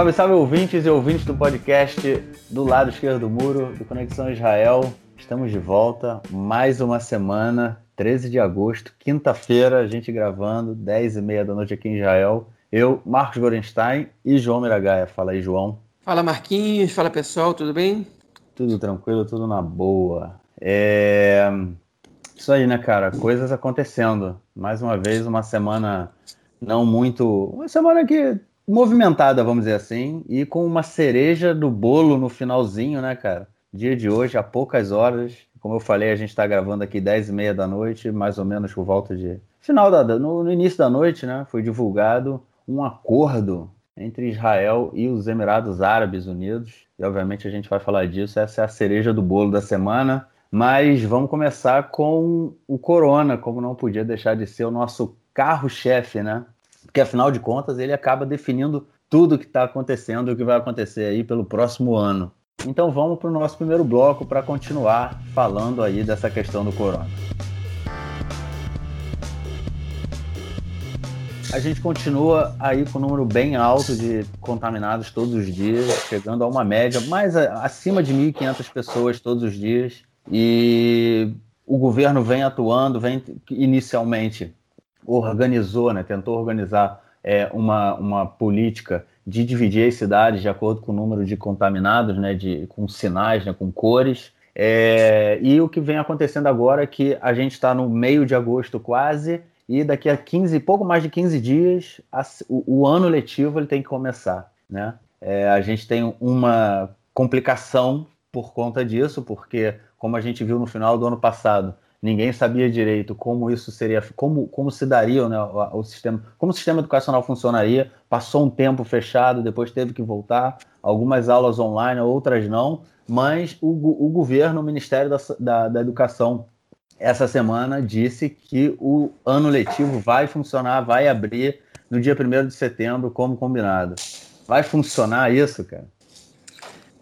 Salve, salve ouvintes e ouvintes do podcast do lado esquerdo do muro, do Conexão Israel. Estamos de volta, mais uma semana, 13 de agosto, quinta-feira, a gente gravando, 10 e meia da noite aqui em Israel. Eu, Marcos Gorenstein e João Miragaia. Fala aí, João. Fala, Marquinhos. Fala, pessoal. Tudo bem? Tudo tranquilo, tudo na boa. É... Isso aí, né, cara? Coisas acontecendo. Mais uma vez, uma semana não muito. Uma semana que movimentada, vamos dizer assim, e com uma cereja do bolo no finalzinho, né, cara? Dia de hoje, há poucas horas. Como eu falei, a gente está gravando aqui 10 e meia da noite, mais ou menos por volta de. Final da. No, no início da noite, né? Foi divulgado um acordo entre Israel e os Emirados Árabes Unidos. E obviamente a gente vai falar disso. Essa é a cereja do bolo da semana. Mas vamos começar com o Corona, como não podia deixar de ser o nosso carro-chefe, né? Porque afinal de contas ele acaba definindo tudo o que está acontecendo e o que vai acontecer aí pelo próximo ano. Então vamos para o nosso primeiro bloco para continuar falando aí dessa questão do corona. A gente continua aí com um número bem alto de contaminados todos os dias, chegando a uma média mais acima de 1.500 pessoas todos os dias. E o governo vem atuando, vem inicialmente organizou, né, tentou organizar é, uma, uma política de dividir as cidades de acordo com o número de contaminados, né, de, com sinais, né, com cores. É, e o que vem acontecendo agora é que a gente está no meio de agosto quase, e daqui a 15, pouco mais de 15 dias, a, o, o, ano letivo ele tem que começar. Né? É, a gente tem uma complicação por conta disso, porque, como a gente viu no final do ano passado, ninguém sabia direito como isso seria, como, como se daria né, o, o, sistema, como o sistema educacional funcionaria. Passou um tempo fechado, depois teve que voltar, algumas aulas online, outras não, mas o, o governo, o Ministério da, da, da Educação, essa semana disse que o ano letivo vai funcionar, vai abrir no dia 1 de setembro, como combinado. Vai funcionar isso, cara?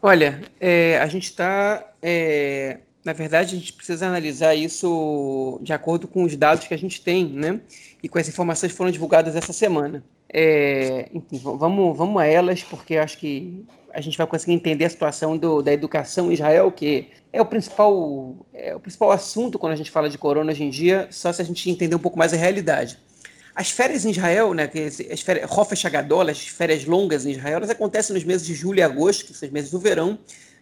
Olha, é, a gente está é na verdade, a gente precisa analisar isso de acordo com os dados que a gente tem, né? E com as informações que foram divulgadas essa semana. É, enfim, vamos, vamos a elas, porque acho que a gente vai conseguir entender a situação do, da educação em Israel, que é o principal é o principal assunto quando a gente fala de corona hoje em dia, só se a gente entender um pouco mais a realidade. As férias em Israel, né, as férias, as férias longas em Israel, elas acontecem nos meses de julho e agosto, que são os meses do verão,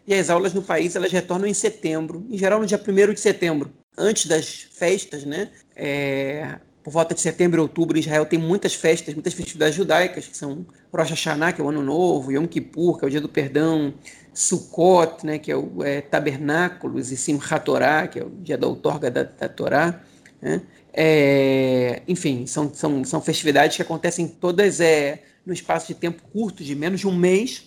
e as aulas no país elas retornam em setembro, em geral no dia 1 de setembro, antes das festas, né? É, por volta de setembro e outubro, Israel tem muitas festas, muitas festividades judaicas, que são Rosh Hashanah, que é o Ano Novo, Yom Kippur, que é o Dia do Perdão, Sukkot, né, que é o é, Tabernáculos, e Simchat Torah, que é o dia da outorga da, da Torá. Né? É, enfim, são, são, são festividades que acontecem todas é, no espaço de tempo curto, de menos de um mês,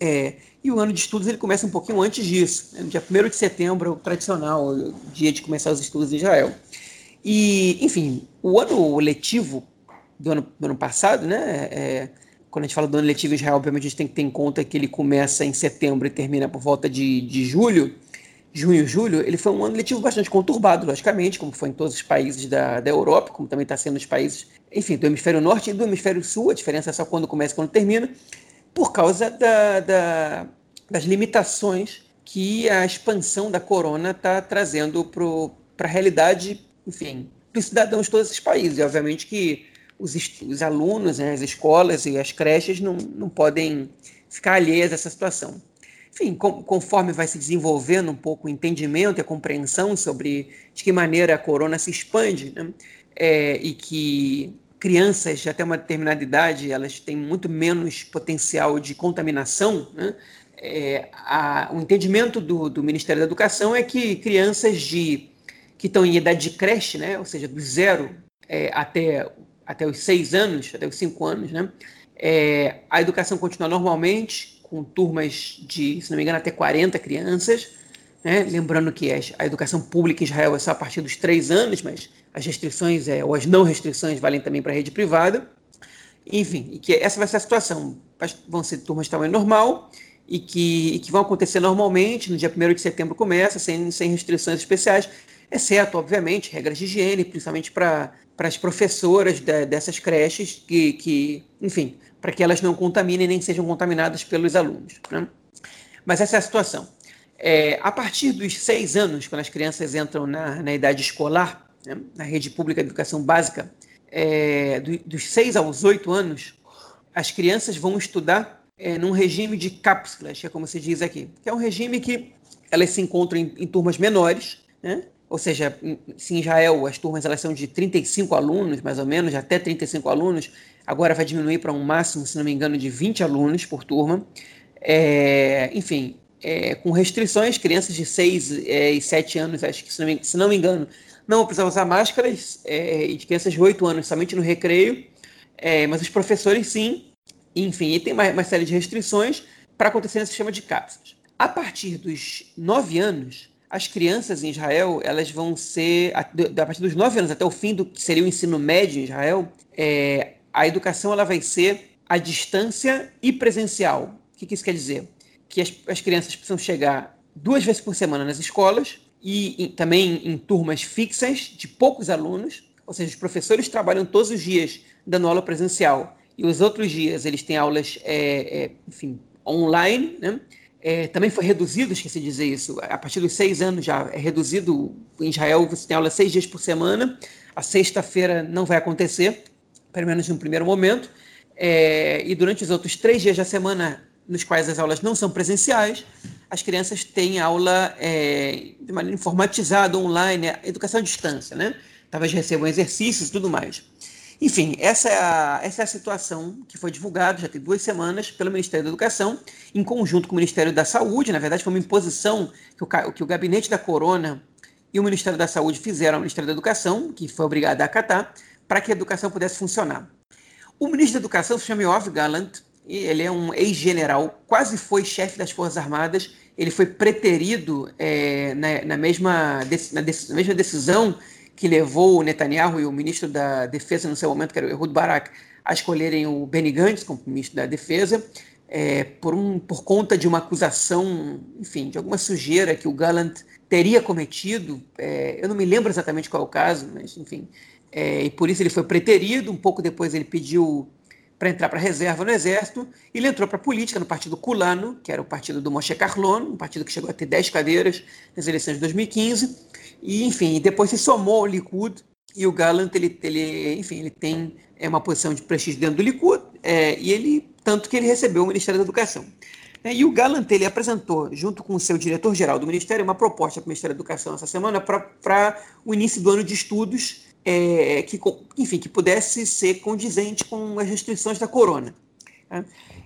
é, e o ano de estudos ele começa um pouquinho antes disso, né? no dia 1 de setembro, o tradicional dia de começar os estudos em Israel. E, enfim, o ano letivo do ano, do ano passado, né? É, quando a gente fala do ano letivo em Israel, obviamente a gente tem que ter em conta que ele começa em setembro e termina por volta de, de julho, junho, julho, ele foi um ano letivo bastante conturbado, logicamente, como foi em todos os países da, da Europa, como também está sendo nos países, enfim, do hemisfério norte e do hemisfério sul, a diferença é só quando começa e quando termina por causa da, da, das limitações que a expansão da corona está trazendo para a realidade, enfim, dos cidadãos de todos esses países. E, obviamente que os, os alunos, né, as escolas e as creches não, não podem ficar alheias a essa situação. Enfim, conforme vai se desenvolvendo um pouco o entendimento e a compreensão sobre de que maneira a corona se expande, né, é, e que crianças até uma determinada idade elas têm muito menos potencial de contaminação, né? É, a, o entendimento do, do, Ministério da Educação é que crianças de, que estão em idade de creche, né? ou seja, do zero é, até, até os seis anos, até os cinco anos, né? É, a educação continua normalmente, com turmas de, se não me engano, até 40 crianças. Né? Lembrando que a educação pública em Israel é só a partir dos três anos, mas as restrições é, ou as não restrições valem também para a rede privada. Enfim, e que essa vai ser a situação. Vão ser turmas de tamanho normal e que, e que vão acontecer normalmente. No dia 1 de setembro começa, sem, sem restrições especiais. exceto, obviamente, regras de higiene, principalmente para as professoras de, dessas creches, que, que enfim, para que elas não contaminem nem sejam contaminadas pelos alunos. Né? Mas essa é a situação. É, a partir dos seis anos, quando as crianças entram na, na idade escolar, né, na rede pública de educação básica, é, do, dos seis aos oito anos, as crianças vão estudar é, num regime de cápsulas, que é como se diz aqui, que é um regime que elas se encontram em, em turmas menores, né? ou seja, em, se em Israel as turmas elas são de 35 alunos, mais ou menos, até 35 alunos, agora vai diminuir para um máximo, se não me engano, de 20 alunos por turma. É, enfim, é, com restrições, crianças de 6 é, e 7 anos, acho que se não me, se não me engano, não vão precisar usar máscaras, é, e de crianças de 8 anos somente no recreio, é, mas os professores sim, enfim, e tem uma, uma série de restrições para acontecer nesse sistema de cápsulas. A partir dos 9 anos, as crianças em Israel, elas vão ser, a, a partir dos 9 anos até o fim do que seria o ensino médio em Israel, é, a educação ela vai ser à distância e presencial. O que, que isso quer dizer? Que as, as crianças precisam chegar duas vezes por semana nas escolas e, e também em turmas fixas de poucos alunos, ou seja, os professores trabalham todos os dias dando aula presencial e os outros dias eles têm aulas, é, é, enfim, online, né? É, também foi reduzido, esqueci de dizer isso, a partir dos seis anos já é reduzido. Em Israel você tem aula seis dias por semana, a sexta-feira não vai acontecer, pelo menos no primeiro momento, é, e durante os outros três dias da semana, nos quais as aulas não são presenciais, as crianças têm aula é, de maneira informatizada, online, educação à distância, né? Talvez recebam exercícios e tudo mais. Enfim, essa é, a, essa é a situação que foi divulgada já tem duas semanas pelo Ministério da Educação, em conjunto com o Ministério da Saúde. Na verdade, foi uma imposição que o, que o gabinete da Corona e o Ministério da Saúde fizeram ao Ministério da Educação, que foi obrigado a acatar, para que a educação pudesse funcionar. O ministro da Educação se chama Yoav Gallant, ele é um ex-general, quase foi chefe das Forças Armadas, ele foi preterido é, na, na, mesma, na, na mesma decisão que levou o Netanyahu e o ministro da Defesa no seu momento, que era o Ehud Barak, a escolherem o Benny Gantz como ministro da Defesa, é, por, um, por conta de uma acusação, enfim, de alguma sujeira que o Gallant teria cometido. É, eu não me lembro exatamente qual é o caso, mas enfim. É, e por isso ele foi preterido. Um pouco depois ele pediu para entrar para a reserva no exército. Ele entrou para a política no partido Culano, que era o partido do Moshe Carlon, um partido que chegou a ter 10 cadeiras nas eleições de 2015. E, enfim, depois se somou ao Likud, e o Gallant, ele, ele, enfim, ele tem é, uma posição de prestígio dentro do Likud, é, e ele, tanto que ele recebeu o Ministério da Educação. É, e o Gallant, ele apresentou, junto com o seu diretor-geral do Ministério, uma proposta para o Ministério da Educação essa semana para o início do ano de estudos, é, que, enfim, que pudesse ser condizente com as restrições da corona. Né?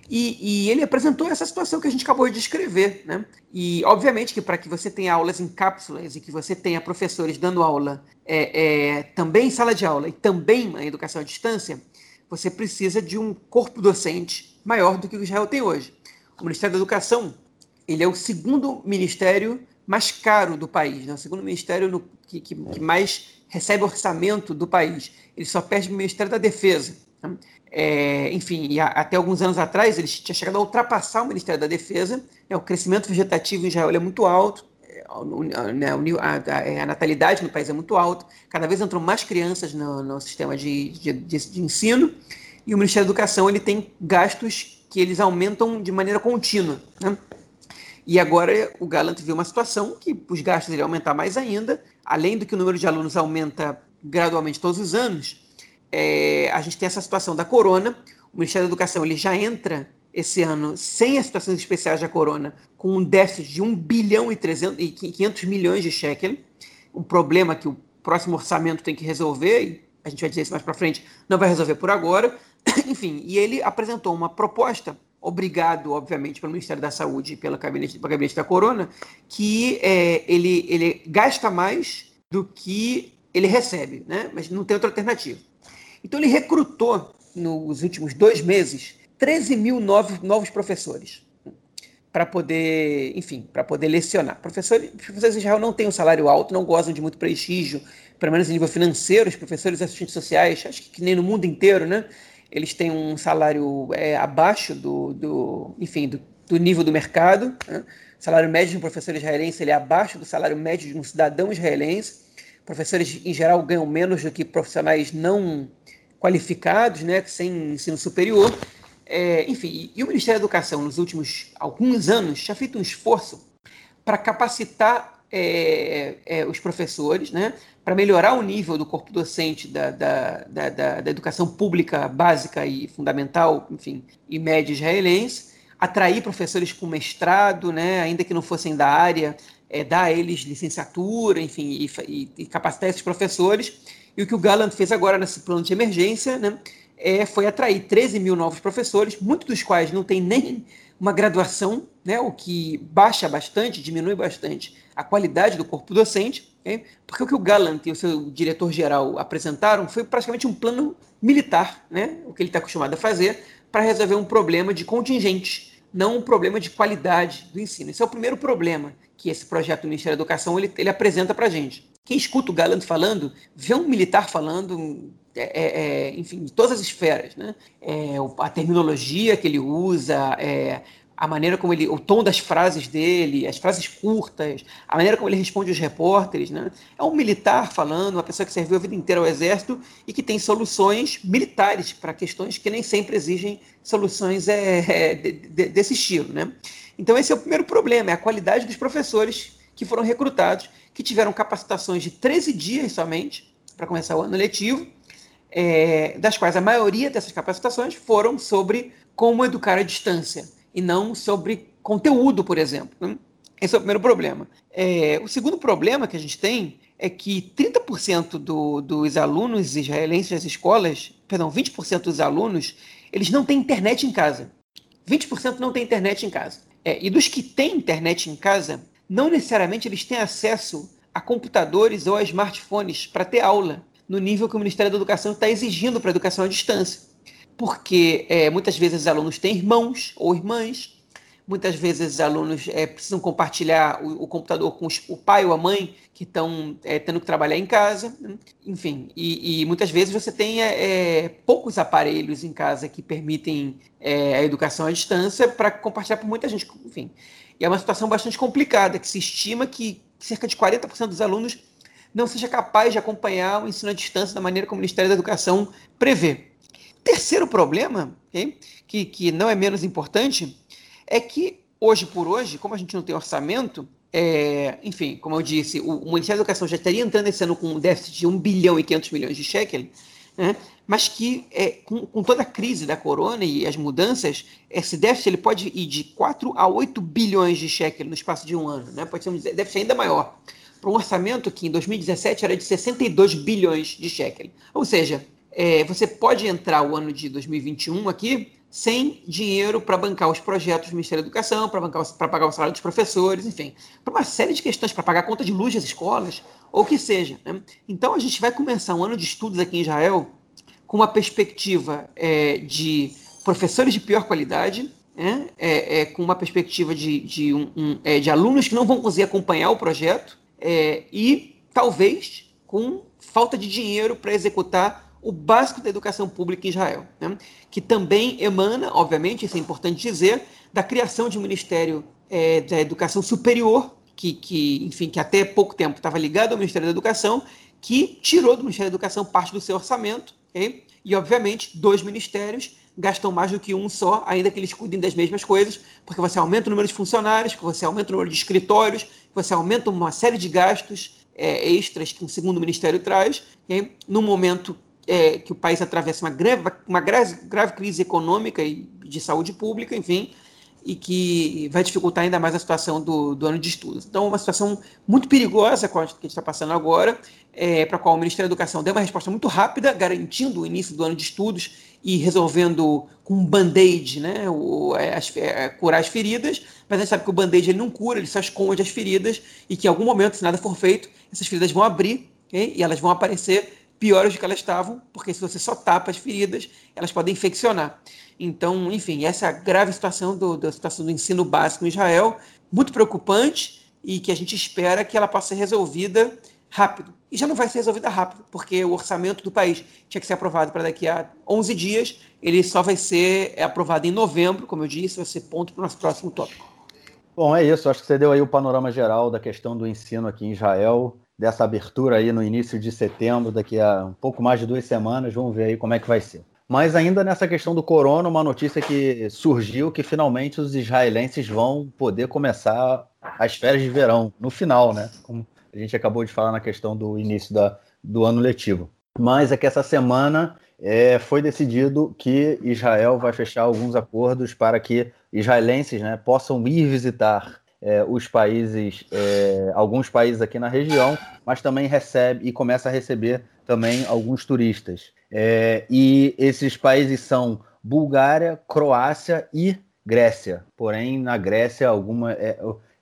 E, e, ele apresentou essa situação que a gente acabou de descrever. Né? E, obviamente, que para que você tenha aulas em cápsulas e que você tenha professores dando aula é, é, também em sala de aula e também na educação à distância, você precisa de um corpo docente maior do que o Israel tem hoje. O Ministério da Educação ele é o segundo ministério mais caro do país, né? o segundo ministério no, que, que, que, mais recebe orçamento do país. Ele só perde o Ministério da Defesa. É, enfim, a, até alguns anos atrás, ele tinha chegado a ultrapassar o Ministério da Defesa. Né, o crescimento vegetativo em Israel é muito alto, é, né, é, a, natalidade no país é muito alta, cada vez entram mais crianças no, no sistema de, de, de, de, ensino, e o Ministério da Educação ele tem gastos que eles aumentam de maneira contínua. Né? E agora o Galante viu uma situação que os gastos iriam aumentar mais ainda, além do que o número de alunos aumenta gradualmente todos os anos, é, a gente tem essa situação da corona. O Ministério da Educação ele já entra esse ano sem as situações especiais da corona, com um déficit de 1 bilhão e, 300, e 500 milhões de shekel, um problema que o próximo orçamento tem que resolver, e a gente vai dizer isso mais para frente, não vai resolver por agora. Enfim, e ele apresentou uma proposta, obrigado, obviamente, pelo Ministério da Saúde e pelo gabinete, pelo gabinete da Corona, que é, ele, ele gasta mais do que ele recebe, né? mas não tem outra alternativa. Então ele recrutou, nos últimos dois meses, 13 mil novos, novos professores para poder, enfim, para poder lecionar. Professores, professores em Israel não têm um salário alto, não gozam de muito prestígio, pelo menos em nível financeiro. Os professores assistentes sociais, acho que nem no mundo inteiro, né? Eles têm um salário é, abaixo do, do enfim, do, do, nível do mercado. Né? O salário médio de um professor israelense ele é abaixo do salário médio de um cidadão israelense. professores em geral ganham menos do que profissionais não qualificados, né, sem ensino superior. É, enfim, e o Ministério da Educação, nos últimos alguns anos, já feito um esforço para capacitar é, é, os professores, né, para melhorar o nível do corpo docente da, da, da, da, educação pública básica e fundamental, enfim, e média israelense, atrair professores com mestrado, né, ainda que não fossem da área, é, dar a eles licenciatura, enfim, e, e, capacitar esses professores. E o que o Gallant fez agora nesse plano de emergência né, é, foi atrair 13 mil novos professores, muitos dos quais não têm nem uma graduação, né, o que baixa bastante, diminui bastante a qualidade do corpo docente? Porque o que o Gallant e o seu diretor-geral apresentaram foi praticamente um plano militar, né, o que ele está acostumado a fazer, para resolver um problema de contingentes, não um problema de qualidade do ensino. Esse é o primeiro problema que esse projeto do Ministério da Educação ele, ele apresenta para a gente. Quem escuta o Galante falando, vê um militar falando, é, é, é, enfim, de todas as esferas, né? É, a terminologia que ele usa, é, a maneira como ele, o tom das frases dele, as frases curtas, a maneira como ele responde os repórteres, né? É um militar falando, uma pessoa que serviu a vida inteira ao exército e que tem soluções militares para questões que nem sempre exigem soluções é, de, de, desse estilo, né? Então esse é o primeiro problema, é a qualidade dos professores que foram recrutados, que tiveram capacitações de 13 dias somente para começar o ano letivo, é, das quais a maioria dessas capacitações foram sobre como educar à distância e não sobre conteúdo, por exemplo. Né? Esse é o primeiro problema. É, o segundo problema que a gente tem é que 30% do, dos alunos israelenses das escolas, perdão, 20% dos alunos, eles não têm internet em casa. 20% não têm internet em casa. É, e dos que têm internet em casa, não necessariamente eles têm acesso a computadores ou a smartphones para ter aula no nível que o Ministério da Educação está exigindo para a educação à distância. Porque é, muitas vezes os alunos têm irmãos ou irmãs, muitas vezes os alunos é, precisam compartilhar o, o, computador com os, o pai ou a mãe que estão é, tendo que trabalhar em casa, né? enfim, e, e, muitas vezes você tem é, é poucos aparelhos em casa que permitem é, a educação à distância para compartilhar com muita gente, enfim. E é uma situação bastante complicada, que se estima que cerca de 40% dos alunos não seja capaz de acompanhar o ensino à distância da maneira como o Ministério da Educação prevê. Terceiro problema, okay, que, que não é menos importante, é que hoje por hoje, como a gente não tem orçamento, é, enfim, como eu disse, o, o Ministério da Educação já estaria entrando esse ano com um déficit de 1 bilhão e 500 milhões de shekel, né? mas que é, com, com, toda a crise da corona e as mudanças, esse déficit ele pode ir de 4 a 8 bilhões de shekel no espaço de um ano, né? pode ser um déficit ainda maior, para um orçamento que em 2017 era de 62 bilhões de shekel. Ou seja, é, você pode entrar o ano de 2021 aqui sem dinheiro para bancar os projetos do Ministério da Educação, para pagar o salário dos professores, enfim, para uma série de questões, para pagar a conta de luz das escolas, ou o que seja. Né? Então a gente vai começar um ano de estudos aqui em Israel com uma perspectiva é, de professores de pior qualidade, né? é, é, com uma perspectiva de, de, um, um, é, de, alunos que não vão conseguir acompanhar o projeto é, e talvez com falta de dinheiro para executar o básico da educação pública em Israel, né? que também emana, obviamente, isso é importante dizer, da criação de um Ministério é, da Educação Superior, que, que, enfim, que até pouco tempo estava ligado ao Ministério da Educação, que tirou do Ministério da Educação parte do seu orçamento, okay? e, obviamente, dois ministérios gastam mais do que um só, ainda que eles cuidem das mesmas coisas, porque você aumenta o número de funcionários, que você aumenta o número de escritórios, você aumenta uma série de gastos é, extras que um segundo ministério traz, okay? no momento é, que o país atravessa uma grave, uma grave, crise econômica e de saúde pública, enfim, e que vai dificultar ainda mais a situação do, do ano de estudos. Então, uma situação muito perigosa que a gente está passando agora, é, para a qual o Ministério da Educação deu uma resposta muito rápida, garantindo o início do ano de estudos e resolvendo com um band-aid, né, o, é, as, é, curar as feridas, mas a gente sabe que o band-aid não cura, ele só esconde as feridas e que em algum momento, se nada for feito, essas feridas vão abrir okay? e elas vão aparecer piores do que elas estavam, porque se você só tapa as feridas, elas podem infeccionar. Então, enfim, essa é grave situação do, da situação do ensino básico em Israel, muito preocupante e que a gente espera que ela possa ser resolvida rápido. E já não vai ser resolvida rápido, porque o orçamento do país tinha que ser aprovado para daqui a 11 dias, ele só vai ser aprovado em novembro, como eu disse, vai ser ponto para o nosso próximo tópico. Bom, é isso. Acho que você deu aí o panorama geral da questão do ensino aqui em Israel dessa abertura aí no início de setembro, daqui a um pouco mais de duas semanas. Vamos ver aí como é que vai ser. Mas ainda nessa questão do corona, uma notícia que surgiu que finalmente os israelenses vão poder começar as férias de verão no final, né? Como a gente acabou de falar na questão do início da, do ano letivo. Mas é que essa semana é, foi decidido que Israel vai fechar alguns acordos para que israelenses né, possam ir visitar é, os países, é, alguns países aqui na região, mas também recebe e começa a receber também alguns turistas. É, e esses países são Bulgária, Croácia e Grécia. Porém, na Grécia, alguma. É,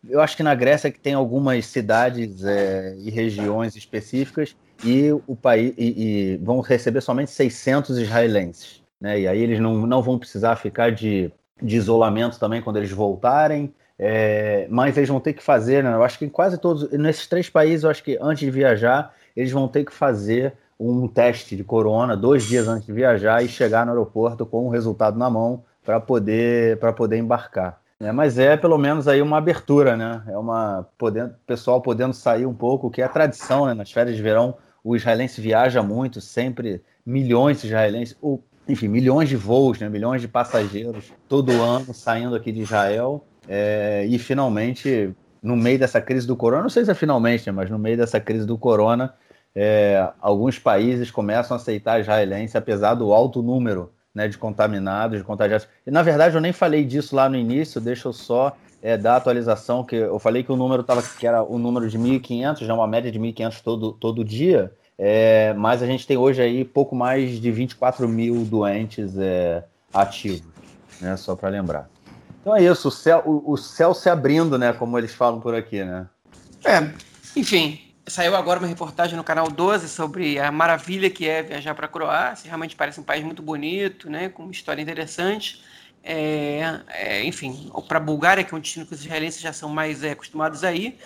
eu acho que na Grécia que tem algumas cidades é, e regiões específicas e o país e, e, vão receber somente 600 israelenses, né? E aí eles não, não vão precisar ficar de, de isolamento também quando eles voltarem. É, mas eles vão ter que fazer, né? Eu acho que em quase todos, nesses três países, eu acho que antes de viajar, eles vão ter que fazer um teste de corona dois dias antes de viajar e chegar no aeroporto com o resultado na mão para poder, poder embarcar. É, mas é pelo menos aí uma abertura, né? É uma podendo, pessoal podendo sair um pouco, que é a tradição, né? Nas férias de verão, o israelense viaja muito, sempre milhões de israelenses, ou, enfim, milhões de voos, né? Milhões de passageiros todo ano saindo aqui de Israel. É, e finalmente, no meio dessa crise do corona, não sei se é finalmente, né? mas no meio dessa crise do corona, é, alguns países começam a aceitar israelense, apesar do alto número né, de contaminados, de contagiados. E na verdade eu nem falei disso lá no início, deixa eu só é, dar a atualização, que eu falei que o número tava, que era o número de 1.500, já uma média de 1.500 todo, todo dia, é, mas a gente tem hoje aí pouco mais de 24 mil doentes é, ativos, né, só para lembrar. Então é isso, o céu, o, o céu se abrindo, né, como eles falam por aqui, né? É, enfim, Saiu agora uma reportagem no canal 12 sobre a maravilha que é viajar para a Croácia. Realmente parece um país muito bonito, né, com uma história interessante. É, é, enfim, para a Bulgária, que é um destino que os israelenses já são mais é, acostumados a ir.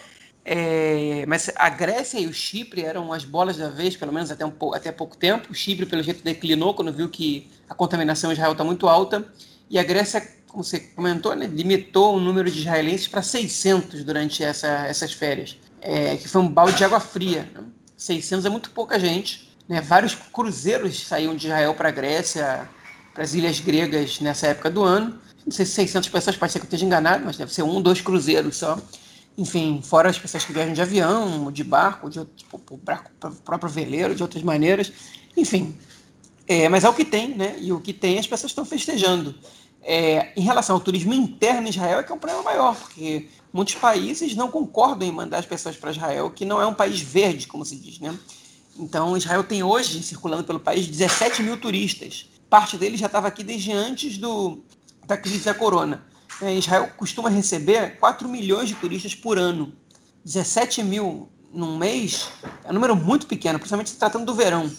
É, mas a Grécia e o Chipre eram as bolas da vez, pelo menos até, um, até pouco tempo. O Chipre, pelo jeito, declinou quando viu que a contaminação em Israel está muito alta. E a Grécia, como você comentou, né, limitou o número de israelenses para 600 durante essa, essas férias é, que foi um balde de água fria. Né? 600 é muito pouca gente. Né? Vários cruzeiros saíam de Israel para a Grécia, para as ilhas gregas nessa época do ano. Não sei se 600 pessoas, pode ser que eu esteja enganado, mas deve ser um, dois cruzeiros só. Enfim, fora as pessoas que viajam de avião, de barco, de tipo, próprio veleiro, de outras maneiras. Enfim, é, mas é o que tem, né? E o que tem as pessoas estão festejando. É, em relação ao turismo interno em Israel, é que é um problema maior, porque muitos países não concordam em mandar as pessoas para Israel, que não é um país verde, como se diz, né? Então, Israel tem hoje, circulando pelo país, 17 mil turistas. Parte deles já estava aqui desde antes do, da crise da corona. É, Israel costuma receber 4 milhões de turistas por ano. 17 mil num mês é um número muito pequeno, principalmente se tratando do verão.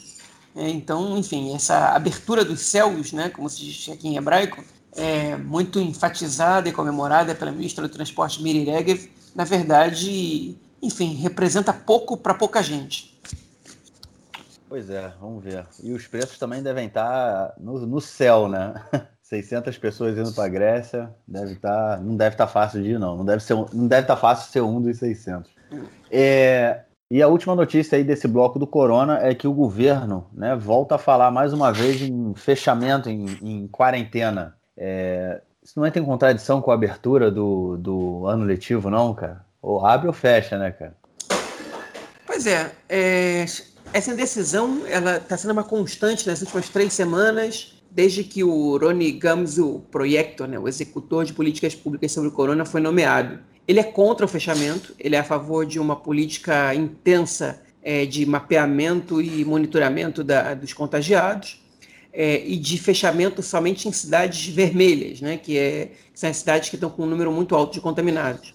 É, então, enfim, essa abertura dos céus, né, como se diz aqui em hebraico, é, muito enfatizada e comemorada pela ministra do Transporte Miri Regev, na verdade, enfim, representa pouco para pouca gente. Pois é, vamos ver. E os preços também devem estar no, no céu, né? 600 pessoas indo para a Grécia, deve estar, tá, não deve estar tá fácil de ir, não. Não deve, ser, não deve estar tá fácil ser um dos 600. É, e a última notícia aí desse bloco do Corona é que o governo né, volta a falar mais uma vez em fechamento, em, em quarentena. É, isso não entra em contradição com a abertura do, do ano letivo, não, cara? Ou abre ou fecha, né, cara? Pois é, é essa indecisão ela está sendo uma constante nas últimas três semanas, desde que o Rony Gamzu Proyecto, né, o executor de políticas públicas sobre o corona, foi nomeado. Ele é contra o fechamento, ele é a favor de uma política intensa é, de mapeamento e monitoramento da, dos contagiados é, e de fechamento somente em cidades vermelhas, né, que, é, que são as cidades que estão com um número muito alto de contaminados.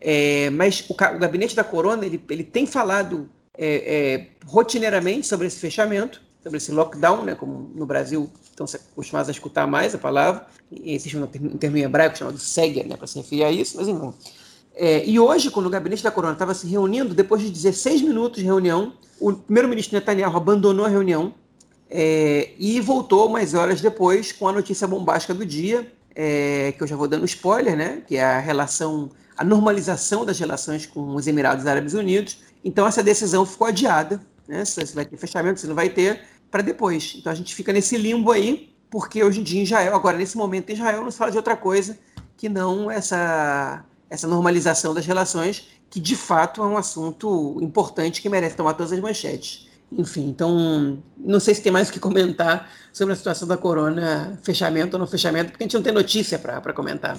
É, mas o, o, gabinete da Corona ele, ele tem falado é, é, rotineiramente sobre esse fechamento, sobre esse lockdown, né, como no Brasil estão acostumados a escutar mais a palavra, existe um termo, em hebraico chamado seger, né, para se referir a isso, mas enfim. É, e hoje, quando o gabinete da Corona estava se reunindo, depois de 16 minutos de reunião, o primeiro-ministro Netanyahu abandonou a reunião é, e voltou umas horas depois com a notícia bombástica do dia, é, que eu já vou dando spoiler, né? Que é a relação, a normalização das relações com os Emirados Árabes Unidos Então essa decisão ficou adiada, né? Se vai ter fechamento, se não vai ter, para depois. Então a gente fica nesse limbo aí, porque hoje em dia Israel, agora nesse momento em Israel, não se fala de outra coisa que não essa, essa normalização das relações, que de fato é um assunto importante que merece tomar todas as manchetes. Enfim, então não sei se tem mais o que comentar sobre a situação da corona, fechamento ou não fechamento, porque a gente não tem notícia para comentar.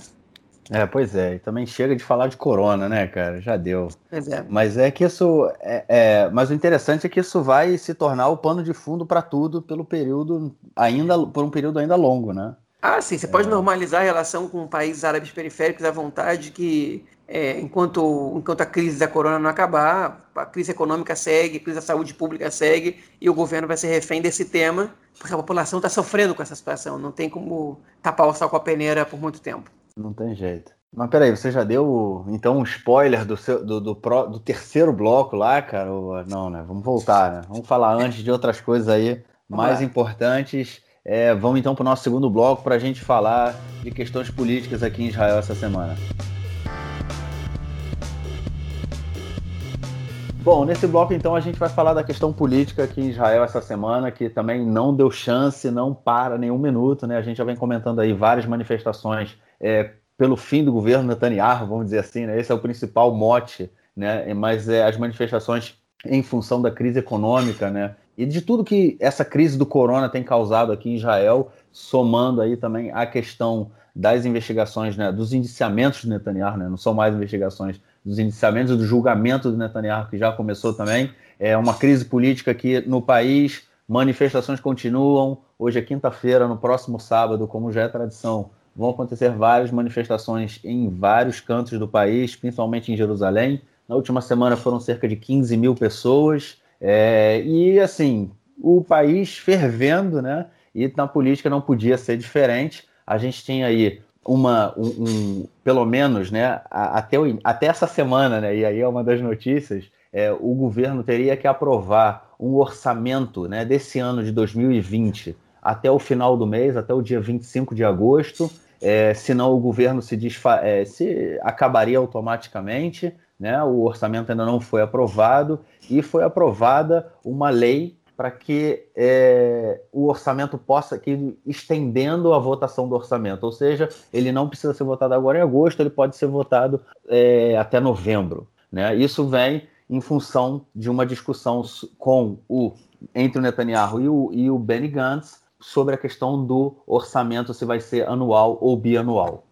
É, pois é, e também chega de falar de corona, né, cara? Já deu. Pois é. Mas é que isso. É, é, mas o interessante é que isso vai se tornar o pano de fundo para tudo pelo período ainda por um período ainda longo, né? Ah, sim, você pode é. normalizar a relação com países árabes periféricos à vontade, que é, enquanto, enquanto a crise da corona não acabar, a crise econômica segue, a crise da saúde pública segue, e o governo vai ser refém desse tema, porque a população está sofrendo com essa situação, não tem como tapar o sal com a peneira por muito tempo. Não tem jeito. Mas peraí, você já deu então um spoiler do, seu, do, do, pro, do terceiro bloco lá, cara? Ou, não, né? Vamos voltar, né? Vamos falar antes de outras coisas aí mais importantes. É, vamos então para o nosso segundo bloco para a gente falar de questões políticas aqui em Israel essa semana. Bom, nesse bloco então a gente vai falar da questão política aqui em Israel essa semana, que também não deu chance, não para nenhum minuto, né? A gente já vem comentando aí várias manifestações é, pelo fim do governo Netanyahu, vamos dizer assim, né? Esse é o principal mote, né? Mas é, as manifestações em função da crise econômica, né? E de tudo que essa crise do corona tem causado aqui em Israel, somando aí também a questão das investigações, né? Dos indiciamentos de Netanyahu, né? Não são mais investigações, dos indiciamentos do julgamento do Netanyahu que já começou também. É uma crise política aqui no país, manifestações continuam. Hoje é quinta-feira, no próximo sábado, como já é tradição, vão acontecer várias manifestações em vários cantos do país, principalmente em Jerusalém. Na última semana foram cerca de 15 mil pessoas. É, e assim, o país fervendo, né? E na política não podia ser diferente. A gente tem aí uma, um, um pelo menos, né? Até, o, até essa semana, né? E aí é uma das notícias. É, o governo teria que aprovar um orçamento né, desse ano de 2020 até o final do mês, até o dia 25 de agosto, é, senão o governo se, desfa é, se acabaria automaticamente, né? o orçamento ainda não foi aprovado, e foi aprovada uma lei para que é, o orçamento possa, que estendendo a votação do orçamento, ou seja, ele não precisa ser votado agora em agosto, ele pode ser votado é, até novembro. Né? Isso vem em função de uma discussão com o entre o Netanyahu e o, e o Benny Gantz sobre a questão do orçamento, se vai ser anual ou bianual.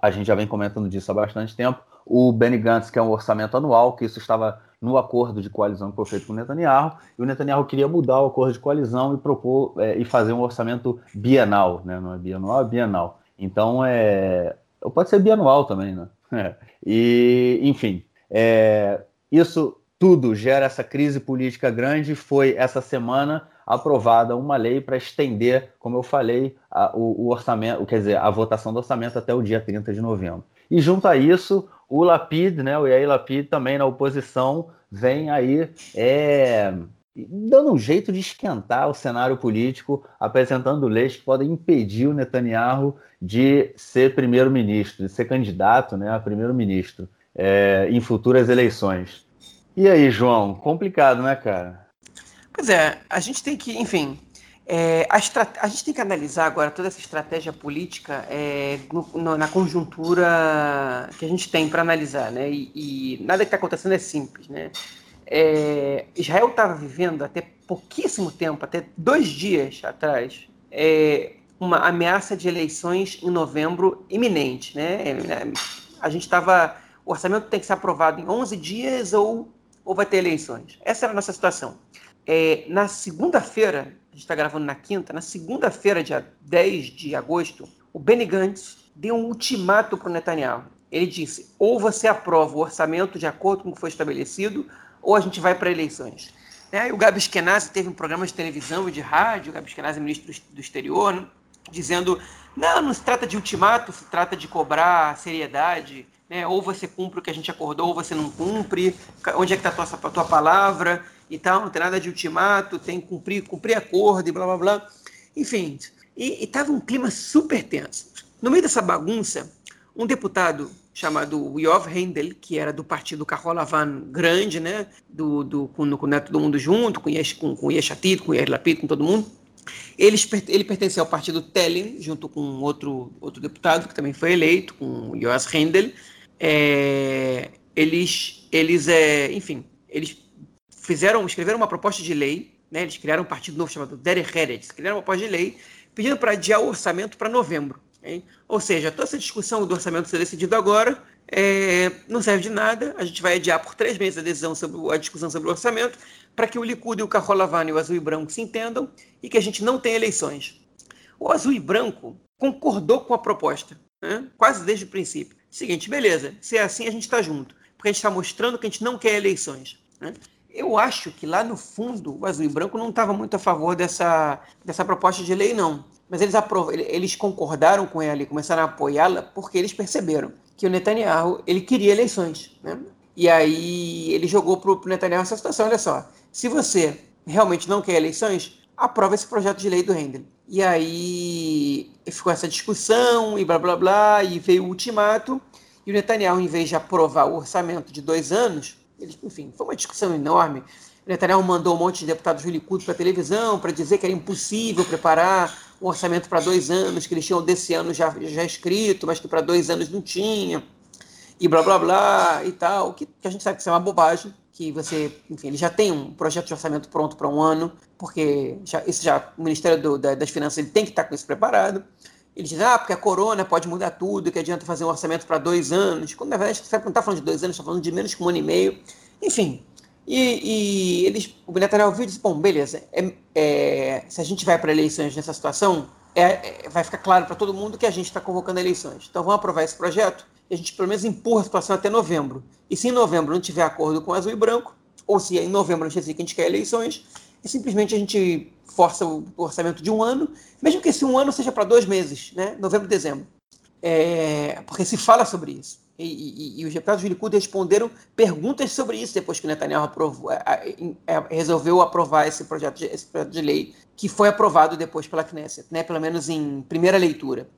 A gente já vem comentando disso há bastante tempo. O Benny Gantz quer um orçamento anual, que isso estava no acordo de coalizão que foi feito com o Netanyahu, e o Netanyahu queria mudar o acordo de coalizão e propor é, e fazer um orçamento bienal, né? não é bianual, é bienal. Então, é, pode ser bianual também, né? É. E, enfim, é, isso tudo gera essa crise política grande. Foi essa semana aprovada uma lei para estender, como eu falei, a, o, o, orçamento, quer dizer, a votação do orçamento até o dia 30 de novembro. E junto a isso, o Lapid, né, o Yair Lapid também na oposição, vem aí é, dando um jeito de esquentar o cenário político, apresentando leis que podem impedir o Netanyahu de ser primeiro-ministro, de ser candidato né, a primeiro-ministro é, em futuras eleições. E aí, João? Complicado, né, cara? Pois é, a gente tem que, enfim, é, a, a, gente tem que analisar agora toda essa estratégia política é, no, no, na conjuntura que a gente tem para analisar, né? E, e nada que está acontecendo é simples, né? É, Israel estava vivendo até pouquíssimo tempo, até dois dias atrás, é, uma ameaça de eleições em novembro iminente, né? A gente estava, o orçamento tem que ser aprovado em 11 dias ou, ou vai ter eleições. Essa era a nossa situação. É, na segunda-feira, gente está gravando na quinta, na segunda-feira, dia 10 de agosto, o Benny Gantz deu um ultimato para o Netanyahu. Ele disse: ou você aprova o orçamento de acordo com o que foi estabelecido, ou a gente vai para eleições. Né? E o Gabi Eskenazi teve um programa de televisão e de rádio, o Gabi Eskenazi é ministro do exterior, né? dizendo: não, não se trata de ultimato, se trata de cobrar seriedade, né? ou você cumpre o que a gente acordou, ou você não cumpre, onde é que está a tua, tua palavra e tal, não tem nada de ultimato, tem que cumprir, cumprir acordo e blá blá blá. Enfim, e estava um clima super tenso. No meio dessa bagunça, um deputado chamado Yov Hendel, que era do partido Kaholavan grande, né? Do, do, com, com né, todo mundo junto, com Yesh, com, com Yeshatid, com Yair Lapid, com todo mundo. Ele, ele pertencia ao partido Telen, junto com outro, outro deputado que também foi eleito, com Yoas Hendel. É, eles, eles é, enfim, eles fizeram, escreveram uma proposta de lei, né, eles criaram um partido novo chamado Derech Eretz, criaram uma proposta de lei pedindo para adiar o orçamento para novembro. Hein? Ou seja, toda essa discussão do orçamento ser decidido agora é, não serve de nada. A gente vai adiar por três meses a decisão sobre a discussão sobre o orçamento para que o Likud e o Carrolavani, o azul e branco, se entendam e que a gente não tenha eleições. O azul e branco concordou com a proposta, né? quase desde o princípio. Seguinte, beleza, se é assim a gente está junto, porque a gente está mostrando que a gente não quer eleições. Né? Eu acho que lá no fundo o azul e branco não estava muito a favor dessa, dessa proposta de lei, não. Mas eles, eles concordaram com ela e começaram a apoiá-la porque eles perceberam que o Netanyahu ele queria eleições. Né? E aí ele jogou para o Netanyahu essa situação: olha só, se você realmente não quer eleições, aprova esse projeto de lei do Handel. E aí ficou essa discussão e blá blá blá, e veio o ultimato. E o Netanyahu, em vez de aprovar o orçamento de dois anos, enfim, foi uma discussão enorme. O Netanyahu mandou um monte de deputados do Likud para a televisão para dizer que era impossível preparar um orçamento para dois anos, que eles tinham desse ano já, já escrito, mas que para dois anos não tinha, e blá blá blá e tal, que, que a gente sabe que isso é uma bobagem, que você, enfim, ele já tem um projeto de orçamento pronto para um ano, porque já, isso já, o Ministério do, da, das Finanças ele tem que estar com isso preparado. Ele diz, ah, porque a corona pode mudar tudo, que adianta fazer um orçamento para dois anos, quando na verdade você não está falando de dois anos, está falando de menos que um ano e meio. Enfim, e, e eles, o Netanyahu viu e disse: bom, beleza, é, é, se a gente vai para eleições nessa situação, é, é vai ficar claro para todo mundo que a gente está convocando eleições. Então vamos aprovar esse projeto e a gente pelo menos empurra a situação até novembro. E se em novembro não tiver acordo com azul e branco, ou se em novembro gente decidir que a gente quer eleições, e simplesmente a gente força o orçamento de um ano, mesmo que esse um ano seja para dois meses, né? novembro e dezembro. É, porque se fala sobre isso. E, e, e, os deputados do Likud responderam perguntas sobre isso depois que o Netanyahu aprovou, a, a, a, resolveu aprovar esse projeto, de, esse projeto de lei, que foi aprovado depois pela Knesset, né, pelo menos em primeira leitura.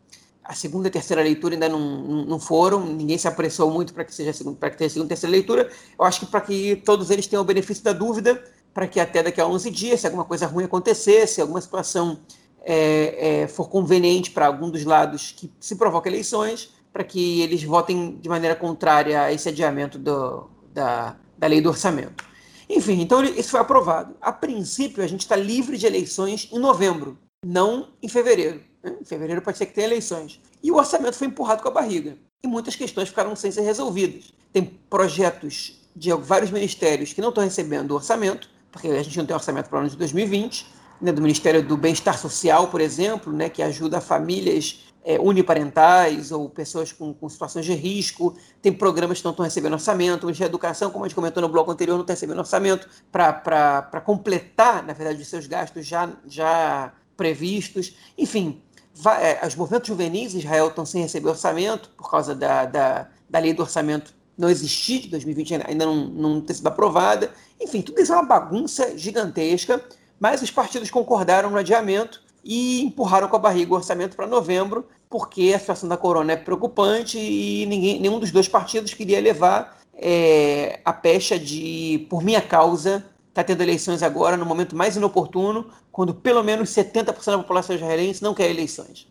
A segunda e terceira leitura ainda não, não, foram, ninguém se apressou muito para que seja para que tenha segunda e terceira leitura. Eu acho que para que todos eles tenham o benefício da dúvida, para que até daqui a 11 dias, se alguma coisa ruim acontecer, se alguma situação é, é, for conveniente para algum dos lados que se provoca eleições, para que eles votem de maneira contrária a esse adiamento do, da, da lei do orçamento. Enfim, então isso foi aprovado. A princípio, a gente está livre de eleições em novembro, não em fevereiro. Né? Em fevereiro pode ser que tenha eleições. E o orçamento foi empurrado com a barriga. E muitas questões ficaram sem ser resolvidas. Tem projetos de vários ministérios que não estão recebendo orçamento, porque a gente não tem orçamento para o ano de 2020, né, do Ministério do Bem-Estar Social, por exemplo, né, que ajuda famílias é, uniparentais ou pessoas com, com, situações de risco, tem programas que não estão recebendo orçamento, de educação, como a gente comentou no bloco anterior, não está recebendo orçamento para completar, na verdade, os seus gastos já, já previstos. Enfim, vai, é, os movimentos juvenis em Israel estão sem receber orçamento por causa da, da, da lei do orçamento não existir, de 2020 ainda não, não ter sido aprovada. Enfim, tudo isso é uma bagunça gigantesca, mas os partidos concordaram no adiamento e empurraram com a barriga o orçamento para novembro, porque a situação da corona é preocupante e ninguém, nenhum dos dois partidos queria levar é, a pecha de, por minha causa, está tendo eleições agora, no momento mais inoportuno, quando pelo menos 70% da população israelense não quer eleições.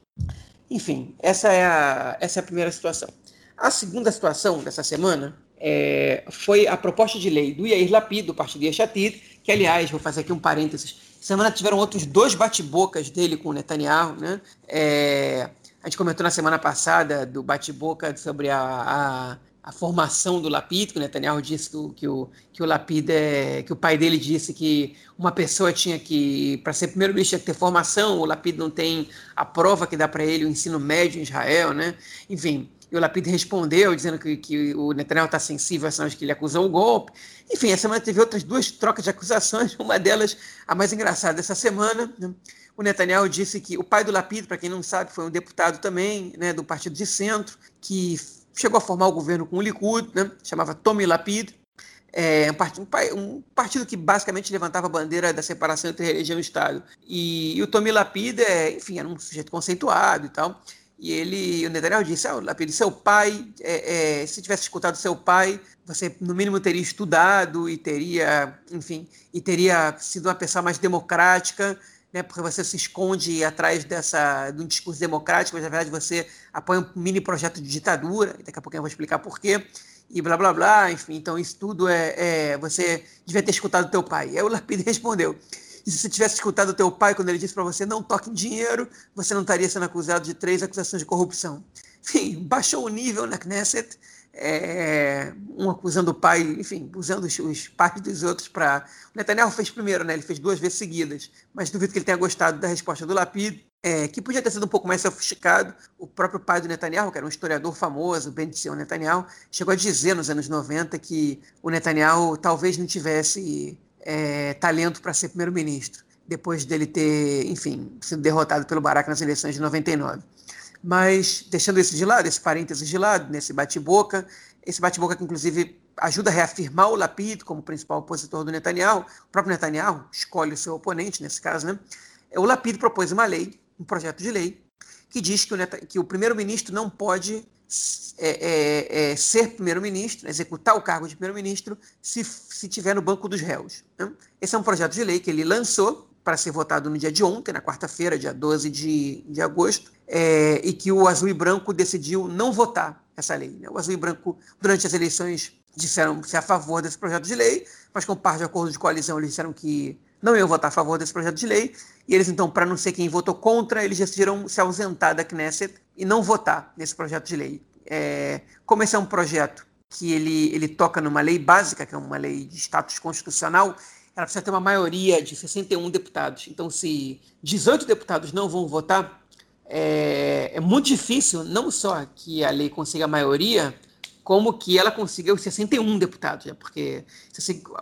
Enfim, essa é a, essa é a primeira situação. A segunda situação dessa semana é, foi a proposta de lei do Yair Lapid, do partido Yeshatid, que, aliás, vou fazer aqui um parênteses, semana tiveram outros dois bate-bocas dele com o Netanyahu, né? É, a gente comentou na semana passada do bate-boca sobre a, a, a, formação do Lapid, que o Netanyahu disse que, que, o, que o Lapid é, que o pai dele disse que uma pessoa tinha que, para ser primeiro-ministro, tinha que ter formação, o Lapid não tem a prova que dá para ele o ensino médio em Israel, né? Enfim, e o Lapid respondeu dizendo que, que o Netanyahu está sensível às ações que ele acusou o golpe. Enfim, essa semana teve outras duas trocas de acusações, uma delas a mais engraçada dessa semana. Né? O Netanyahu disse que o pai do Lapid, para quem não sabe, foi um deputado também né, do partido de centro, que chegou a formar o governo com o Likud, né, chamava Tommy Lapid, é, um, partido, um, partido, que basicamente levantava a bandeira da separação entre religião e Estado. E, e o Tommy Lapid, é, enfim, era um sujeito conceituado e tal E ele, o Netanyahu disse, ah, Lapid, seu pai, é, é, se tivesse escutado seu pai, você no mínimo teria estudado e teria, enfim, e teria sido uma pessoa mais democrática, né, porque você se esconde atrás dessa, de um discurso democrático, mas na verdade você apoia um mini projeto de ditadura, daqui a pouco eu vou explicar por quê, e blá blá blá, enfim, então isso tudo é, é você devia ter escutado teu pai. Aí o Lapid respondeu, e se você tivesse escutado o teu pai quando ele disse para você não toque dinheiro, você não estaria sendo acusado de três acusações de corrupção. Enfim, baixou o nível na Knesset, é, um acusando o pai, enfim, usando os, os pais dos outros para. O Netanyahu fez primeiro, né? Ele fez duas vezes seguidas, mas duvido que ele tenha gostado da resposta do Lapid, é, que podia ter sido um pouco mais sofisticado. O próprio pai do Netanyahu, que era um historiador famoso, Ben Zion Netanyahu, chegou a dizer nos anos 90 que o Netanyahu talvez não tivesse é, talento para ser primeiro-ministro, depois dele ter, enfim, sido derrotado pelo Barack nas eleições de 99. Mas, deixando isso de lado, esse parênteses de lado, nesse bate-boca, esse bate-boca que, inclusive, ajuda a reafirmar o Lapid como principal opositor do Netanyahu, o próprio Netanyahu escolhe o seu oponente, nesse caso, né? O Lapid propôs uma lei, um projeto de lei, que diz que o, que o primeiro-ministro não pode é, é, é, ser primeiro-ministro, executar o cargo de primeiro-ministro, se, se tiver no banco dos réus. Né? Esse é um projeto de lei que ele lançou para ser votado no dia de ontem, na quarta-feira, dia 12 de, de agosto, é, e que o Azul e Branco decidiu não votar essa lei. Né? O Azul e Branco, durante as eleições, disseram ser a favor desse projeto de lei, mas com parte de acordo de coalizão, eles disseram que não iam votar a favor desse projeto de lei, e eles, então, para não ser quem votou contra, eles decidiram se ausentar da Knesset e não votar nesse projeto de lei. É, como esse é um projeto que ele, ele toca numa lei básica, que é uma lei de status constitucional, ela precisa ter uma maioria de 61 deputados. Então, se 18 deputados não vão votar, é, é muito difícil, não só que a lei consiga a maioria, como que ela consiga os 61 deputados, né? porque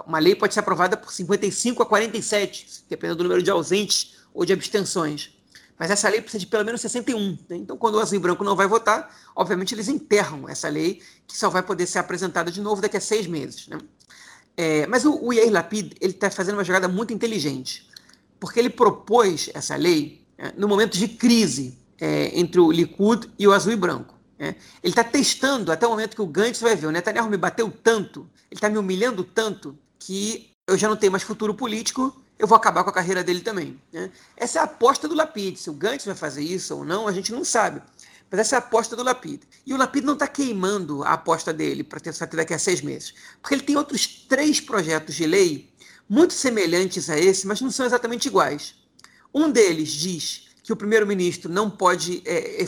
uma lei pode ser aprovada por 55 a 47, dependendo do número de ausentes ou de abstenções. Mas essa lei precisa de pelo menos 61. Né? Então, quando o Azul e Branco não vai votar, obviamente eles enterram essa lei, que só vai poder ser apresentada de novo daqui a seis meses. Né? É, mas o, o Yair Lapid está fazendo uma jogada muito inteligente, porque ele propôs essa lei é, no momento de crise é, entre o Likud e o Azul e Branco. É. Ele está testando até o momento que o Gantz vai ver. O Netanyahu me bateu tanto, ele está me humilhando tanto, que eu já não tenho mais futuro político, eu vou acabar com a carreira dele também. Né? Essa é a aposta do Lapid. Se o Gantz vai fazer isso ou não, a gente não sabe. Mas essa é a aposta do Lapid. E o Lapid não está queimando a aposta dele para ter ter daqui a seis meses. Porque ele tem outros três projetos de lei muito semelhantes a esse, mas não são exatamente iguais. Um deles diz que o primeiro-ministro não pode, é, é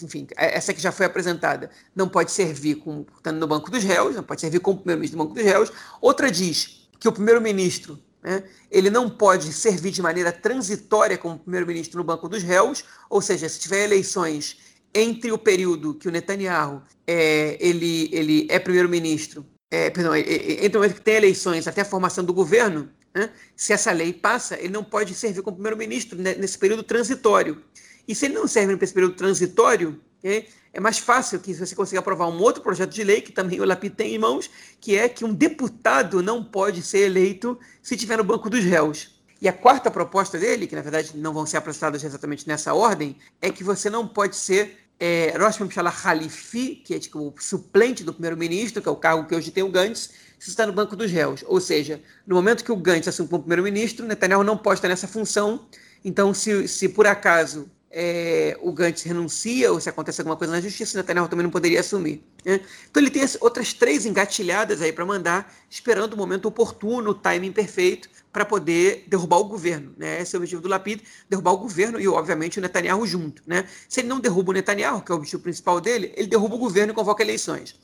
enfim, é, essa que já foi apresentada, não pode servir com, estando no banco dos réus, não pode servir como primeiro-ministro do banco dos réus. Outra diz que o primeiro-ministro né, ele não pode servir de maneira transitória como primeiro-ministro no banco dos réus, ou seja, se tiver eleições entre o período que o Netanyahu é, ele, ele é primeiro-ministro, é, perdão, entre o momento que tem eleições até a formação do governo, né? Se essa lei passa, ele não pode servir como primeiro-ministro nesse período transitório. E se ele não serve nesse período transitório, é, é mais fácil que você consiga aprovar um outro projeto de lei, que também o Lapid tem em mãos, que é que um deputado não pode ser eleito se estiver no banco dos réus. E a quarta proposta dele, que na verdade não vão ser apresentadas exatamente nessa ordem, é que você não pode ser é, Rosh Khalifi, que é tipo, o suplente do primeiro-ministro, que é o cargo que hoje tem o Gantz, se está no banco dos réus. Ou seja, no momento que o Gantz assume como primeiro-ministro, Netanyahu não pode estar nessa função. Então, se, se por acaso é, o Gantz renuncia ou se acontece alguma coisa na justiça, Netanyahu também não poderia assumir. Né? Então ele tem outras três engatilhadas aí para mandar, esperando o momento oportuno, o timing perfeito, para poder derrubar o governo. Né? Esse é o objetivo do Lapid, derrubar o governo e, obviamente, o Netanyahu junto. Né? Se ele não derruba o Netanyahu, que é o objetivo principal dele, ele derruba o governo e convoca eleições.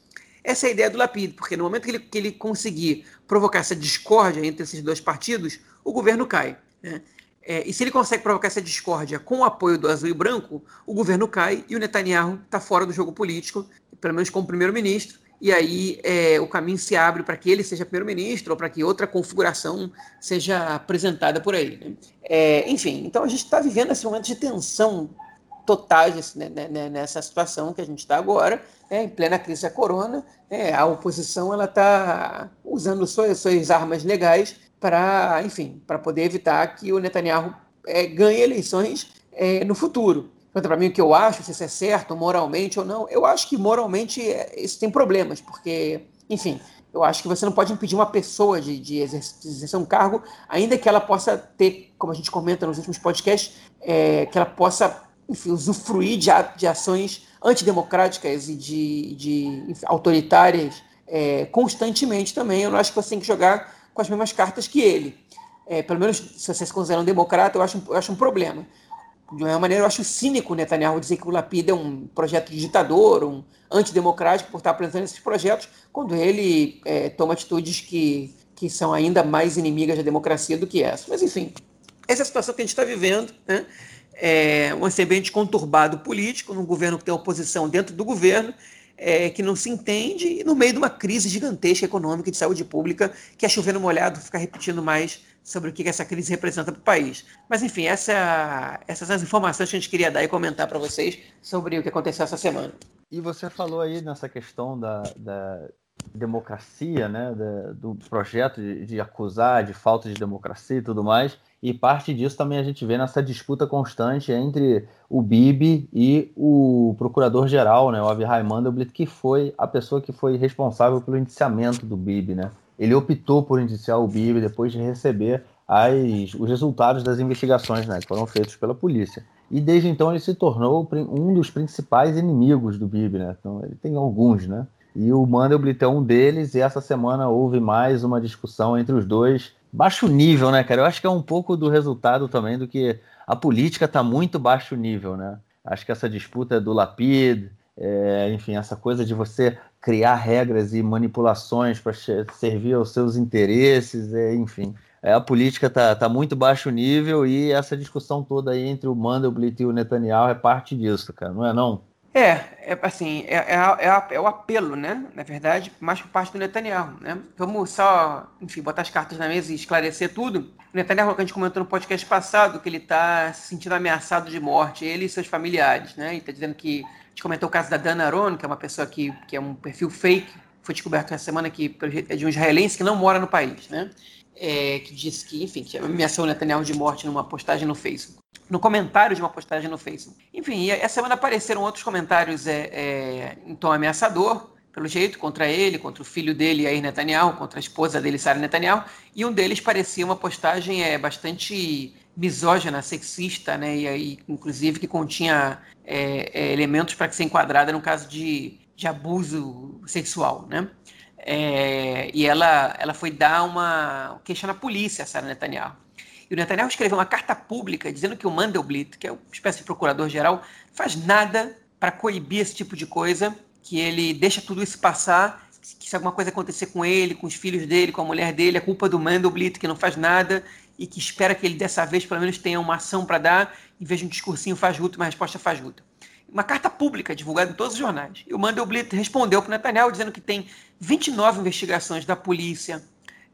Essa é a ideia do Lapid, porque no momento que ele, que ele conseguir provocar essa discórdia entre esses dois partidos, o governo cai. Né? É, e se ele consegue provocar essa discórdia com o apoio do azul e branco, o governo cai e o Netanyahu está fora do jogo político, pelo menos como primeiro-ministro, e aí é, o caminho se abre para que ele seja primeiro-ministro ou para que outra configuração seja apresentada por aí. Né? É, enfim, então a gente está vivendo esse momento de tensão totais né, né, né, nessa situação que a gente está agora, né, em plena crise da corona, né, a oposição ela está usando suas, suas armas legais para, enfim, para poder evitar que o Netanyahu é, ganhe eleições é, no futuro. pergunta para mim o que eu acho, se isso é certo moralmente ou não, eu acho que moralmente é, isso tem problemas, porque, enfim, eu acho que você não pode impedir uma pessoa de, de exercer, um cargo, ainda que ela possa ter, como a gente comenta nos últimos podcasts, é, que ela possa enfim, usufruir de, de ações antidemocráticas e de, de enfim, autoritárias é, constantemente também. Eu não acho que você tem que jogar com as mesmas cartas que ele. É, pelo menos se você se um democrata, eu acho, eu acho um problema de uma maneira, eu acho cínico Netanyahu dizer que o Lapid é um projeto de ditador, um antidemocrático por estar apresentando esses projetos, quando ele é, toma atitudes que, que são ainda mais inimigas da democracia do que essa. Mas, enfim, essa é a situação que a gente está vivendo. Né? É um ambiente conturbado político, num governo que tem oposição dentro do governo, é, que não se entende, e no meio de uma crise gigantesca econômica de saúde pública, que é chovendo molhado, ficar repetindo mais sobre o que essa crise representa para o país. Mas, enfim, essa, essas as informações que a gente queria dar e comentar para vocês sobre o que aconteceu essa semana. E você falou aí nessa questão da, da democracia, né, da, do projeto de, de, acusar de falta de democracia e tudo mais, e parte disso também a gente vê nessa disputa constante entre o Bibi e o procurador-geral, né, o Avihai Mandelblit, que foi a pessoa que foi responsável pelo indiciamento do Bibi, né, ele optou por indiciar o Bibi depois de receber as, os resultados das investigações né, que foram feitos pela polícia. E desde então ele se tornou um dos principais inimigos do Bibi, né? Então ele tem alguns, né? E o Mandelblit é um deles, e essa semana houve mais uma discussão entre os dois. Baixo nível, né, cara? Eu acho que é um pouco do resultado também do que a política está muito baixo nível, né? Acho que essa disputa do Lapid, é, enfim, essa coisa de você criar regras e manipulações para servir aos seus interesses, é, enfim. É, a política está tá muito baixo nível e essa discussão toda aí entre o Mandelblit e o Netanyahu é parte disso, cara, não é não? É, é assim, é, é, é, é, o apelo, né? Na verdade, mais por parte do Netanyahu, né? Vamos só, enfim, botar as cartas na mesa e esclarecer tudo. O Netanyahu, que a gente comentou no podcast passado, que ele está se sentindo ameaçado de morte, ele e seus familiares, né? E está dizendo que gente comentou o caso da Dana Aron, que é uma pessoa que, que é um perfil fake, foi descoberto essa semana que é de um israelense que não mora no país, né? É, que disse que, enfim, que ameaçou o Netanyahu de morte numa postagem no Facebook. No comentário de uma postagem no Facebook. Enfim, essa semana apareceram outros comentários é, é, em tom ameaçador, pelo jeito, contra ele, contra o filho dele, Yair Netanyahu, contra a esposa dele, Sarah Netanyahu, e um deles parecia uma postagem é, bastante misógina, sexista, né, e aí, inclusive, que continha é, é, elementos para ser enquadrada no caso de, de abuso sexual, né? É, e ela, ela foi dar uma queixa na polícia, Sarah Netanyahu. E o Netanyahu escreveu uma carta pública dizendo que o Mandelblit, que é uma espécie de procurador-geral, faz nada para coibir esse tipo de coisa que ele deixa tudo isso passar, que se alguma coisa acontecer com ele, com os filhos dele, com a mulher dele, é culpa do Mandelblit, que não faz nada e que espera que ele dessa vez pelo menos tenha uma ação para dar, vez de um discursinho fajuto, uma resposta fajuta. Uma carta pública divulgada em todos os jornais. E o Mandelblit respondeu para o Netanyahu dizendo que tem 29 investigações da polícia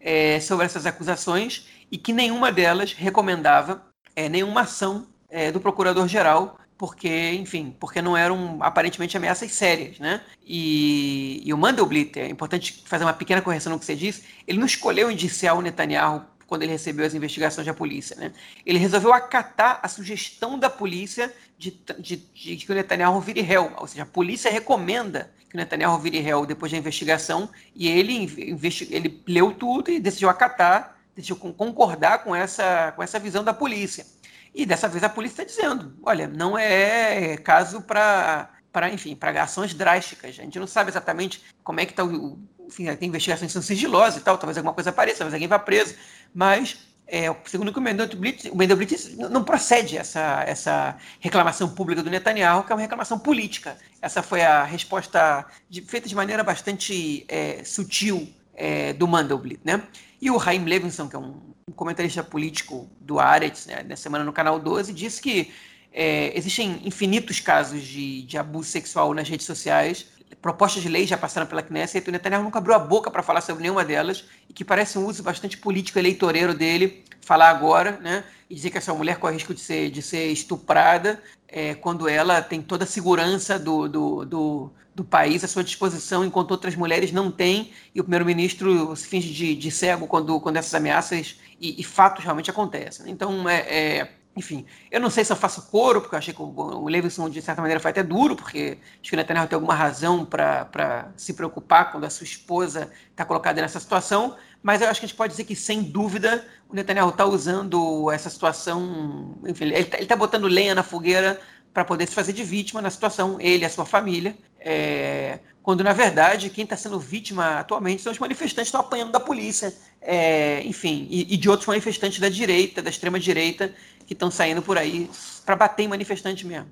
é, sobre essas acusações e que nenhuma delas recomendava é, nenhuma ação é, do procurador-geral porque, enfim, porque não eram aparentemente ameaças sérias, né? E, e o Mandelblit, é importante fazer uma pequena correção no que você disse, ele não escolheu indiciar o Netanyahu quando ele recebeu as investigações da polícia, né? Ele resolveu acatar a sugestão da polícia de, de, de que o Netanyahu vire réu, ou seja, a polícia recomenda que o Netanyahu vire réu depois da investigação e ele, ele leu tudo e decidiu acatar, decidiu concordar com essa, com essa visão da polícia. E dessa vez a polícia está dizendo: olha, não é caso para para enfim para ações drásticas. A gente não sabe exatamente como é que está o, enfim, tem investigações são sigilosas e tal, talvez alguma coisa apareça, talvez alguém vá preso, mas é, segundo o Mendelblitz, o Mendelblitz não procede essa, essa reclamação pública do Netanyahu, que é uma reclamação política. Essa foi a resposta de, feita de maneira bastante é, sutil é, do Mandelblit, né? E o Haim Levinson, que é um um comentarista político do Aretz, né, nessa semana no canal 12, disse que é, existem infinitos casos de, de, abuso sexual nas redes sociais. Propostas de lei já passaram pela Knesset e o Netanyahu nunca abriu a boca para falar sobre nenhuma delas e que parece um uso bastante político eleitoreiro dele falar agora, né? E dizer que essa mulher corre risco de ser, de ser estuprada é, quando ela tem toda a segurança do, do, do, do, país à sua disposição, enquanto outras mulheres não têm, e o primeiro-ministro se finge de, de, cego quando, quando essas ameaças e, e fatos realmente acontecem. Então, é, é enfim, eu não sei se eu faço coro, porque eu achei que o, o Levinson, de certa maneira, foi até duro, porque acho que o Netanyahu tem alguma razão para se preocupar quando a sua esposa está colocada nessa situação, mas eu acho que a gente pode dizer que, sem dúvida, o Netanyahu está usando essa situação, enfim, ele está tá botando lenha na fogueira para poder se fazer de vítima na situação, ele e a sua família. É, quando na verdade quem está sendo vítima atualmente são os manifestantes que estão apanhando da polícia, é, enfim, e, e, de outros manifestantes da direita, da extrema direita, que estão saindo por aí para bater em manifestante mesmo.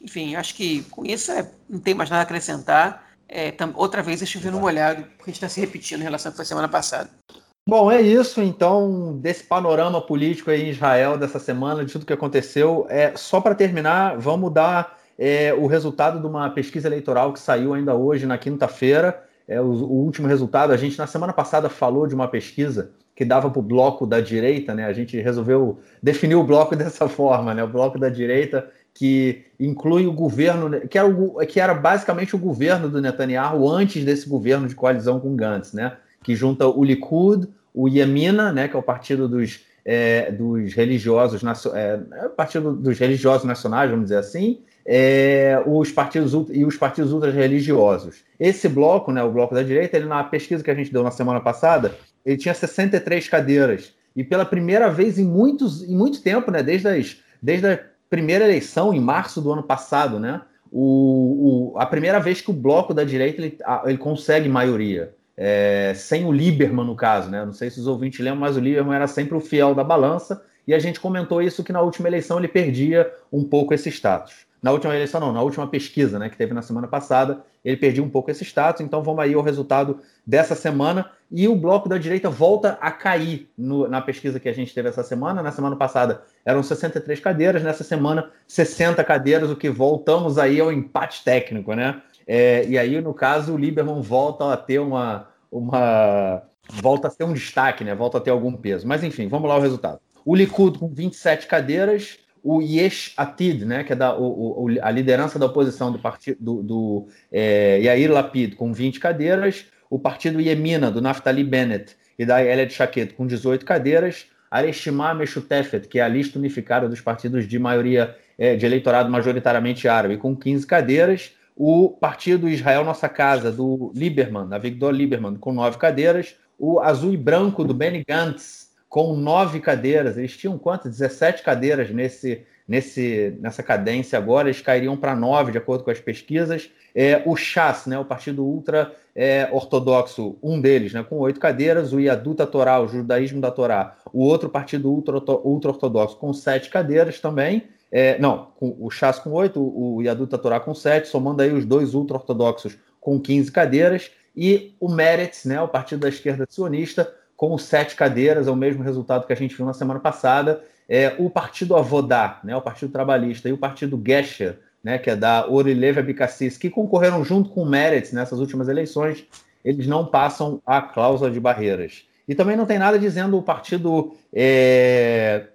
Enfim, acho que com isso é, não tem mais nada a acrescentar. É, tam, outra vez é chovendo molhado, porque a gente está se repetindo em relação ao que foi semana passada. Bom, é isso então desse panorama político aí em Israel dessa semana, de tudo que aconteceu. É, só para terminar, vamos dar é, o resultado de uma pesquisa eleitoral que saiu ainda hoje, na quinta-feira. É, o, o, último resultado, a gente na semana passada falou de uma pesquisa que dava para o bloco da direita, né? A gente resolveu definir o bloco dessa forma, né? O bloco da direita que inclui o governo, que era, o, que era basicamente o governo do Netanyahu antes desse governo de coalizão com Gantz, né? Que junta o Likud, o Yemina, né? Que é o partido dos, é, dos religiosos, é, é, partido dos religiosos nacionais, vamos dizer assim, é, os partidos e os partidos ultra-religiosos. Esse bloco, né, o bloco da direita, ele na pesquisa que a gente deu na semana passada, ele tinha 63 cadeiras. E pela primeira vez em, muitos, em muito tempo, né, desde, as, desde a primeira eleição, em março do ano passado, né, o, o a primeira vez que o bloco da direita ele, ele consegue maioria. É, sem o Lieberman, no caso, né? Não sei se os ouvintes lembram, mas o Lieberman era sempre o fiel da balança, e a gente comentou isso que na última eleição ele perdia um pouco esse status. Na última eleição, não, na última pesquisa, né, que teve na semana passada, ele perdeu um pouco esse status. Então vamos aí ao resultado dessa semana. E o bloco da direita volta a cair no, na pesquisa que a gente teve essa semana. Na semana passada eram 63 cadeiras, nessa semana 60 cadeiras, o que voltamos aí ao empate técnico, né? É, e aí, no caso, o Lieberman volta a ter uma, uma. volta a ter um destaque, né? Volta a ter algum peso. Mas enfim, vamos lá ao resultado. O Likud com 27 cadeiras, o Yesh Atid, né, que é da, o, o, a liderança da oposição do partido do, do é, Yair Lapid, com 20 cadeiras, o partido Yemina, do Naftali Bennett e da Elliot Shaked, com 18 cadeiras, Areshimah Meshutefet, que é a lista unificada dos partidos de maioria é, de eleitorado majoritariamente árabe, com 15 cadeiras, o partido Israel Nossa Casa, do Lieberman, da Victor Lieberman, com 9 cadeiras, o Azul e Branco, do Benny Gantz, com nove cadeiras. Eles tinham quantas? 17 cadeiras nesse, nesse, nessa cadência agora, eles cairiam para nove, de acordo com as pesquisas. É, o Chas, né, o partido ultra é, ortodoxo, um deles, né, com oito cadeiras, o Yaduta Torá, o judaísmo da Torá, o outro partido ultra, ultra ortodoxo com sete cadeiras também. É, não, o Chas com oito, o Yaduta Torá com sete, somando aí os dois ultra ortodoxos com 15 cadeiras, e o Meretz, né, o partido da esquerda sionista, com sete cadeiras, é o mesmo resultado que a gente viu na semana passada. É, o Partido Avodá, né, o Partido Trabalhista, e o Partido Gesher, né, que é da Orilev Abicassis, que concorreram junto com o Meretz nessas últimas eleições, eles não passam a cláusula de barreiras. E também não tem nada dizendo o Partido é,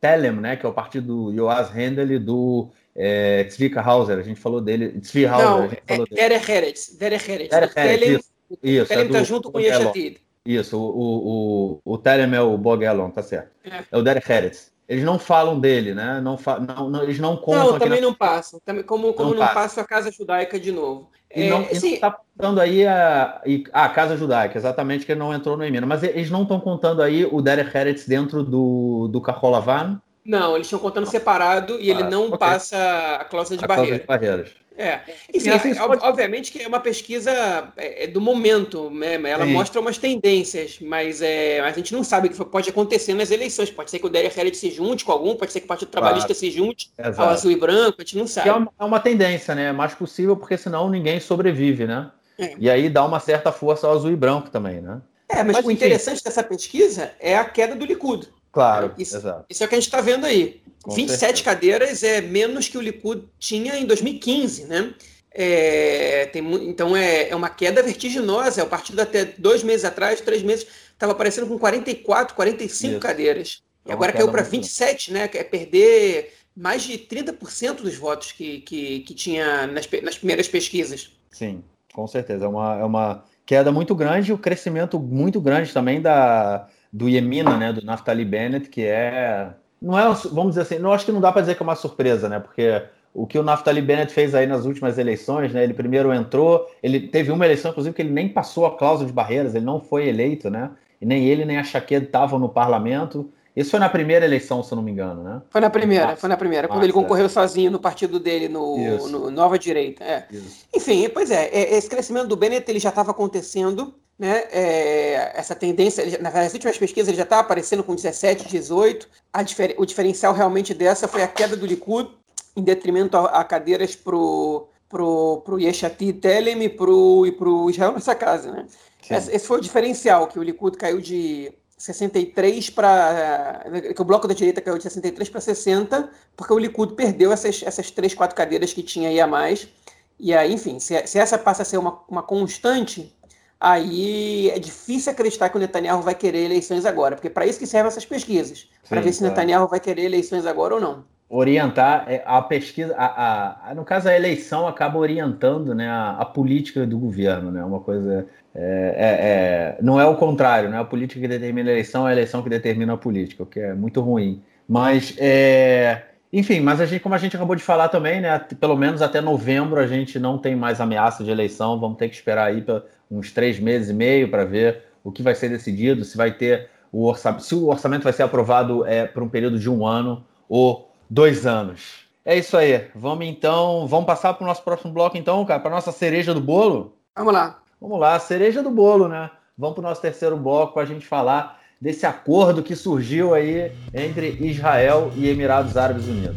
Telem, né, que é o partido Joas Hendel do é, Tzvika Hauser, a gente falou dele. Tzvi Hauser, não, a gente falou é, dele. Derek Heretz. Derek Heretz. Derek Heretz, Telem, isso. isso Telem está é junto com o Yeshatid. Isso, o, o, o Telem é o Bogelon, tá certo. É, é o Derek Harris. Eles não falam dele, né? Não, fa não, não eles não contam. Não, também na... não passam. Também, como como não, não passa a Casa Judaica de novo. E é, não, assim, está contando aí a, a Casa Judaica, exatamente, que ele não entrou no Emina. Mas eles não estão contando aí o Derek Harris dentro do, do Carrolavan? Não, eles estão contando separado e ah, ele não okay. passa a cláusula de a barreira. Cláusula de barreiras. É. Enfim, assim, pode... obviamente que é uma pesquisa é, é do momento, né? Ela Sim. mostra umas tendências, mas é, a gente não sabe o que pode acontecer nas eleições. Pode ser que o Derek Herod se junte com algum, pode ser que o Partido Trabalhista claro. se junte Exato. ao azul e branco, a gente não sabe. É uma, é uma, tendência, né? É mais possível, porque senão ninguém sobrevive, né? É. E aí dá uma certa força ao azul e branco também, né? É, mas, mas o interessante dessa pesquisa é a queda do Likud. Claro, isso, exato. Isso é o que a gente está vendo aí. Com 27 certeza. cadeiras é menos que o Likud tinha em 2015, né? É, tem, então é, é uma queda vertiginosa. O partido até dois meses atrás, três meses, estava aparecendo com 44, 45 Isso. cadeiras. É e agora caiu para 27, né? É perder mais de 30% dos votos que, que, que tinha nas, nas primeiras pesquisas. Sim, com certeza. É uma, é uma queda muito grande, o crescimento muito grande também da, do Yemina, né, do Naftali Bennett, que é não é, vamos dizer assim, não acho que não dá para dizer que é uma surpresa, né? Porque o que o Naftali Bennett fez aí nas últimas eleições, né? Ele primeiro entrou, ele teve uma eleição, inclusive, que ele nem passou a cláusula de barreiras, ele não foi eleito, né? E nem ele nem a Chaquet estavam no parlamento. Isso foi na primeira eleição, se eu não me engano, né? Foi na primeira, foi na primeira, quando ele concorreu é. sozinho no partido dele, no, no Nova Direita. É. Enfim, pois é, é, esse crescimento do Bennett ele já estava acontecendo, né? É, essa tendência, nas últimas pesquisas ele já estava aparecendo com 17, 18. Difer, o diferencial realmente dessa foi a queda do Likud, em detrimento a, a cadeiras pro pro, pro Yeshati Telem e e pro Israel nessa casa, né? Esse, esse foi o diferencial, que o Likud caiu de 63 para. que o bloco da direita caiu de 63 para 60, porque o Likud perdeu essas, essas três, quatro cadeiras que tinha aí a mais. E aí, enfim, se, se essa passa a ser uma, uma constante, aí é difícil acreditar que o Netanyahu vai querer eleições agora, porque para isso que servem essas pesquisas para ver se o é. Netanyahu vai querer eleições agora ou não. Orientar é, a pesquisa, a, a, no caso a eleição acaba orientando né, a, a política do governo, né? Uma coisa é, é, é, não é o contrário, não é a política que determina a eleição, é a eleição que determina a política, o que é muito ruim. Mas, é, enfim, mas a gente, como a gente acabou de falar também, né, pelo menos até novembro a gente não tem mais ameaça de eleição, vamos ter que esperar aí uns três meses e meio para ver o que vai ser decidido, se vai ter o orçamento, se o orçamento vai ser aprovado é, por um período de um ano ou dois anos. É isso aí. Vamos então, vamos passar para o nosso próximo bloco então, cara, para nossa cereja do bolo. Vamos lá. Vamos lá, cereja do bolo, né? Vamos para o nosso terceiro bloco para a gente falar desse acordo que surgiu aí entre Israel e Emirados Árabes Unidos.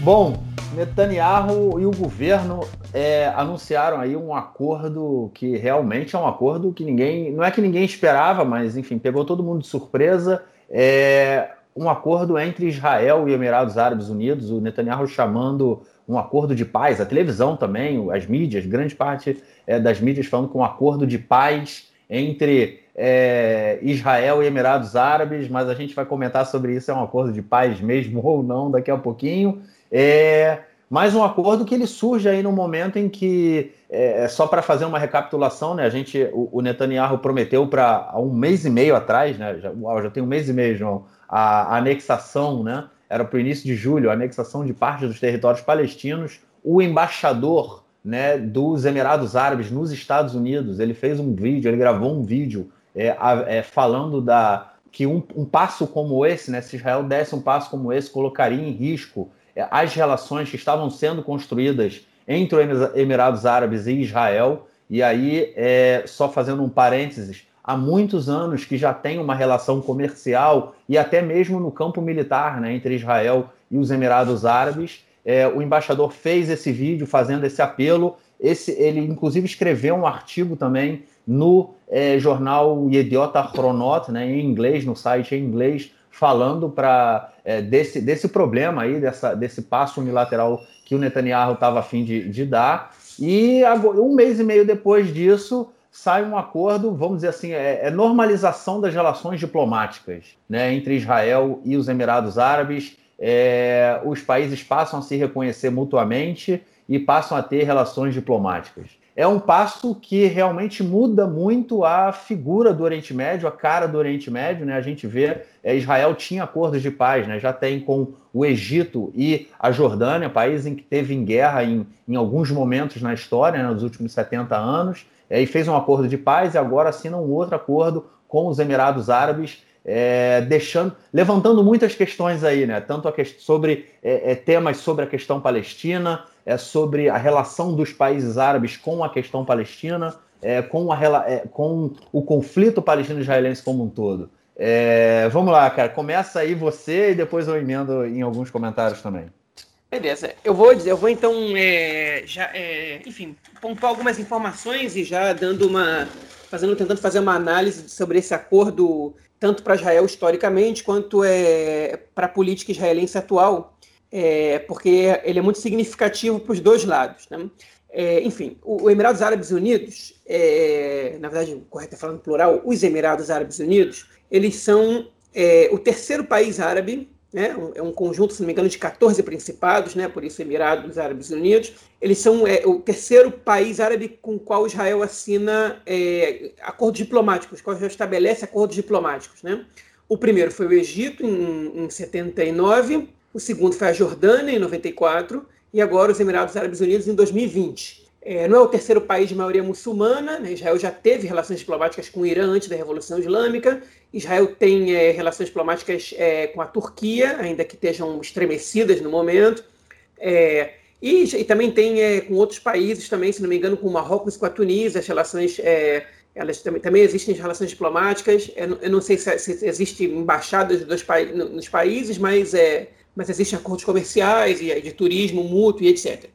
Bom, Netanyahu e o governo é, anunciaram aí um acordo que realmente é um acordo que ninguém, não é que ninguém esperava, mas enfim, pegou todo mundo de surpresa. É um acordo entre Israel e Emirados Árabes Unidos, o Netanyahu chamando um acordo de paz, a televisão também, as mídias, grande parte é, das mídias falando com um acordo de paz entre é, Israel e Emirados Árabes, mas a gente vai comentar sobre isso, é um acordo de paz mesmo ou não daqui a pouquinho. É, mais um acordo que ele surge aí no momento em que, é, só para fazer uma recapitulação, né, a gente, o, o Netanyahu prometeu para um mês e meio atrás, né, já, uau, já tem um mês e meio, João, a, a anexação, né, era para o início de julho, a anexação de parte dos territórios palestinos. O embaixador né, dos Emirados Árabes nos Estados Unidos, ele fez um vídeo, ele gravou um vídeo é, é, falando da que um, um, passo como esse, né, se Israel desse um passo como esse, colocaria em risco é, as relações que estavam sendo construídas entre os Emirados Árabes e Israel. E aí, é, só fazendo um parênteses, há muitos anos que já tem uma relação comercial e até mesmo no campo militar né, entre Israel e os Emirados Árabes. É, o embaixador fez esse vídeo fazendo esse apelo. Esse, ele, inclusive, escreveu um artigo também no é, jornal Yediot Ahronot, né, em inglês, no site em inglês, falando para é, desse, desse problema aí, dessa, desse passo unilateral que o Netanyahu estava a fim de, de dar. E um mês e meio depois disso, sai um acordo, vamos dizer assim, é, é, normalização das relações diplomáticas né, entre Israel e os Emirados Árabes. É, os países passam a se reconhecer mutuamente e passam a ter relações diplomáticas. É um passo que realmente muda muito a figura do Oriente Médio, a cara do Oriente Médio. Né? A gente vê, é, Israel tinha acordos de paz, né? já tem com o Egito e a Jordânia, país em que teve em guerra em, em alguns momentos na história, né, nos últimos 70 anos é, e fez um acordo de paz e agora assina um outro acordo com os Emirados Árabes, é, deixando, levantando muitas questões aí, né? Tanto sobre é, é, temas sobre a questão palestina, é, sobre a relação dos países árabes com a questão palestina, é, com, a, é, com o conflito palestino-israelense como um todo. Vamos lá, cara. Começa aí você e depois eu emendo em alguns comentários também. Beleza. Eu vou dizer, eu vou então é, já, é, enfim, pontuar algumas informações e já dando uma, fazendo, tentando fazer uma análise sobre esse acordo tanto para Israel historicamente quanto é, para a política israelense atual, é, porque ele é muito significativo para os dois lados. Né? É, enfim, o, o, Emirados Árabes Unidos, é, na verdade, correto é falando plural, os Emirados Árabes Unidos, eles são é, o terceiro país árabe né? é um conjunto, se não me engano, de 14 principados, né? por isso Emirados Árabes Unidos. Eles são é, o terceiro país árabe com o qual Israel assina é, acordos diplomáticos, qual já estabelece acordos diplomáticos. Né? O primeiro foi o Egito, em, em 79, o segundo foi a Jordânia, em 94, e agora os Emirados Árabes Unidos, em 2020. É, não é o terceiro país de maioria muçulmana, né? Israel já teve relações diplomáticas com o Irã antes da Revolução Islâmica, Israel tem é, relações diplomáticas é, com a Turquia, ainda que estejam estremecidas no momento, é, e, e, também tem é, com outros países também, se não me engano, com o Marrocos e com a Tunísia, as relações, é, elas também, também existem relações diplomáticas, eu, eu não sei se, se existe embaixadas dos pa nos países, mas, mas existem acordos comerciais e de turismo mútuo e etc.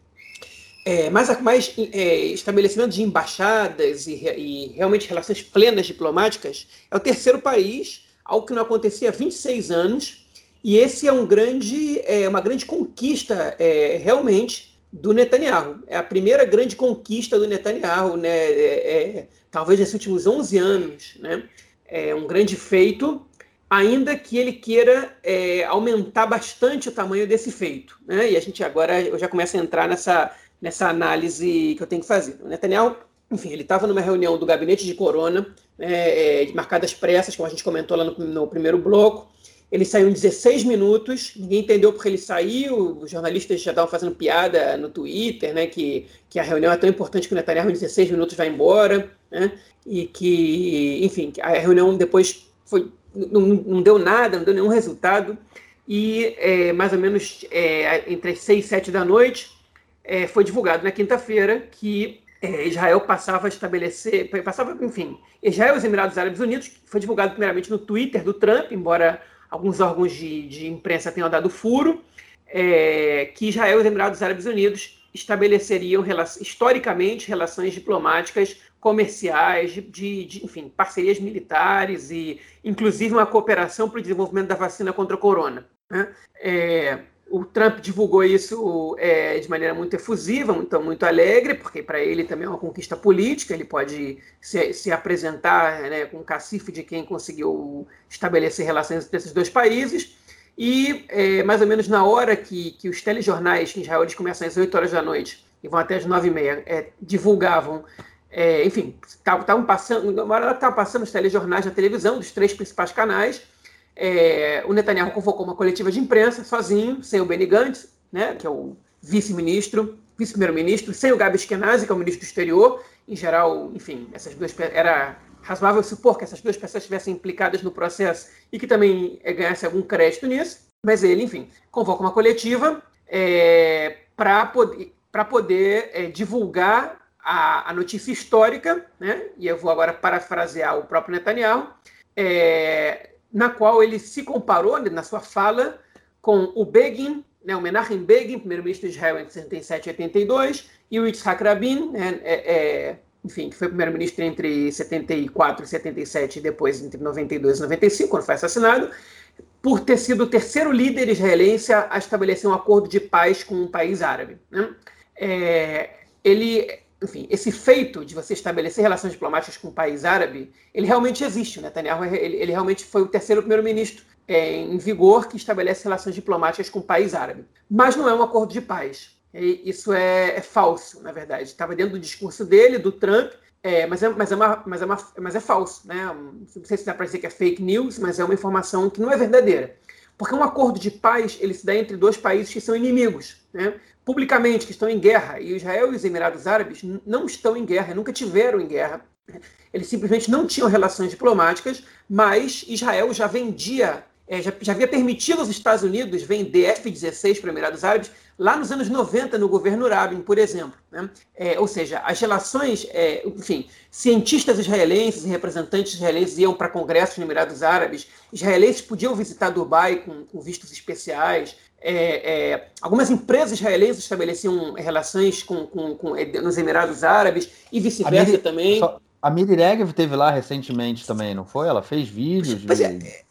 É, mais, mais é, estabelecimento de embaixadas e, e, realmente relações plenas diplomáticas é o terceiro país, algo que não acontecia há 26 anos, e esse é, um grande, é uma grande conquista é, realmente do Netanyahu. É a primeira grande conquista do Netanyahu, né, é, é talvez nesses últimos 11 anos. Né, é um grande feito, ainda que ele queira é, aumentar bastante o tamanho desse feito. Né, e a gente agora eu já começa a entrar nessa nessa análise que eu tenho que fazer. O Netanyahu, enfim, ele estava numa reunião do gabinete de Corona, né, é, marcadas pressas, como a gente comentou lá no, no, primeiro bloco. Ele saiu em 16 minutos, ninguém entendeu porque ele saiu, os jornalistas já estavam fazendo piada no Twitter, né, que, que a reunião é tão importante que o Netanyahu em 16 minutos vai embora, né, e que, enfim, a reunião depois foi, não, não deu nada, não deu nenhum resultado, e é, mais ou menos é, entre as 6 e 7 da noite, é, foi divulgado na quinta-feira que é, Israel passava a estabelecer, passava, enfim, Israel e os Emirados Árabes Unidos, foi divulgado primeiramente no Twitter do Trump, embora alguns órgãos de, de imprensa tenham dado furo, é, que Israel e os Emirados Árabes Unidos estabeleceriam historicamente relações diplomáticas, comerciais, de, de, enfim, parcerias militares e, inclusive, uma cooperação para o desenvolvimento da vacina contra a corona. Né? É, o Trump divulgou isso é, de maneira muito efusiva, então muito alegre, porque para ele também é uma conquista política, ele pode se, se apresentar né, com o cacife de quem conseguiu estabelecer relações entre esses dois países. E é, mais ou menos na hora que, que os telejornais, em Israel eles começam às 8 horas da noite e vão até às 9 e meia, é, divulgavam, é, enfim, estavam passando, uma hora estavam passando os telejornais na televisão, dos três principais canais, é, o Netanyahu convocou uma coletiva de imprensa sozinho, sem o Benny Gantz, né, que é o vice-ministro, vice-primeiro-ministro, sem o Gabi Eskenazi, que é o ministro do exterior. Em geral, enfim, essas duas era razoável supor que essas duas pessoas estivessem implicadas no processo e que também é, ganhasse algum crédito nisso. Mas ele, enfim, convoca uma coletiva é, para poder, poder é, divulgar a, a, notícia histórica, né? e eu vou agora parafrasear o próprio Netanyahu, é, na qual ele se comparou né, na sua fala com o Begin, né, o Menachem Begin, primeiro-ministro de Israel entre 77 e 82, e o Yitzhak Rabin, né, é, é, enfim, que foi primeiro-ministro entre 74 e 77 e depois entre 92 e 95, quando foi assassinado, por ter sido o terceiro líder israelense a estabelecer um acordo de paz com um país árabe. Né? É, ele enfim, esse feito de você estabelecer relações diplomáticas com um país árabe, ele realmente existe. O Netanyahu ele, ele realmente foi o terceiro primeiro-ministro é, em vigor que estabelece relações diplomáticas com um país árabe. Mas não é um acordo de paz. E isso é, é falso, na verdade. Estava dentro do discurso dele, do Trump, é, mas, é, mas, é uma, mas, é uma, mas é falso. Né? Não sei se dá para dizer que é fake news, mas é uma informação que não é verdadeira. Porque um acordo de paz ele se dá entre dois países que são inimigos, né? publicamente, que estão em guerra. E Israel e os Emirados Árabes não estão em guerra, nunca tiveram em guerra. Eles simplesmente não tinham relações diplomáticas, mas Israel já vendia, é, já, já havia permitido aos Estados Unidos vender F-16 para os Emirados Árabes lá nos anos 90, no governo Rabin, por exemplo. Né? É, ou seja, as relações, é, enfim, cientistas israelenses e representantes israelenses iam para congressos nos Emirados Árabes, israelenses podiam visitar Dubai com, com vistos especiais, é, é, algumas empresas israelenses estabeleciam relações com, com, com é, nos Emirados Árabes e vice-versa também. Só, a Miri Regev teve lá recentemente também, não foi? Ela fez vídeos. É, de... É,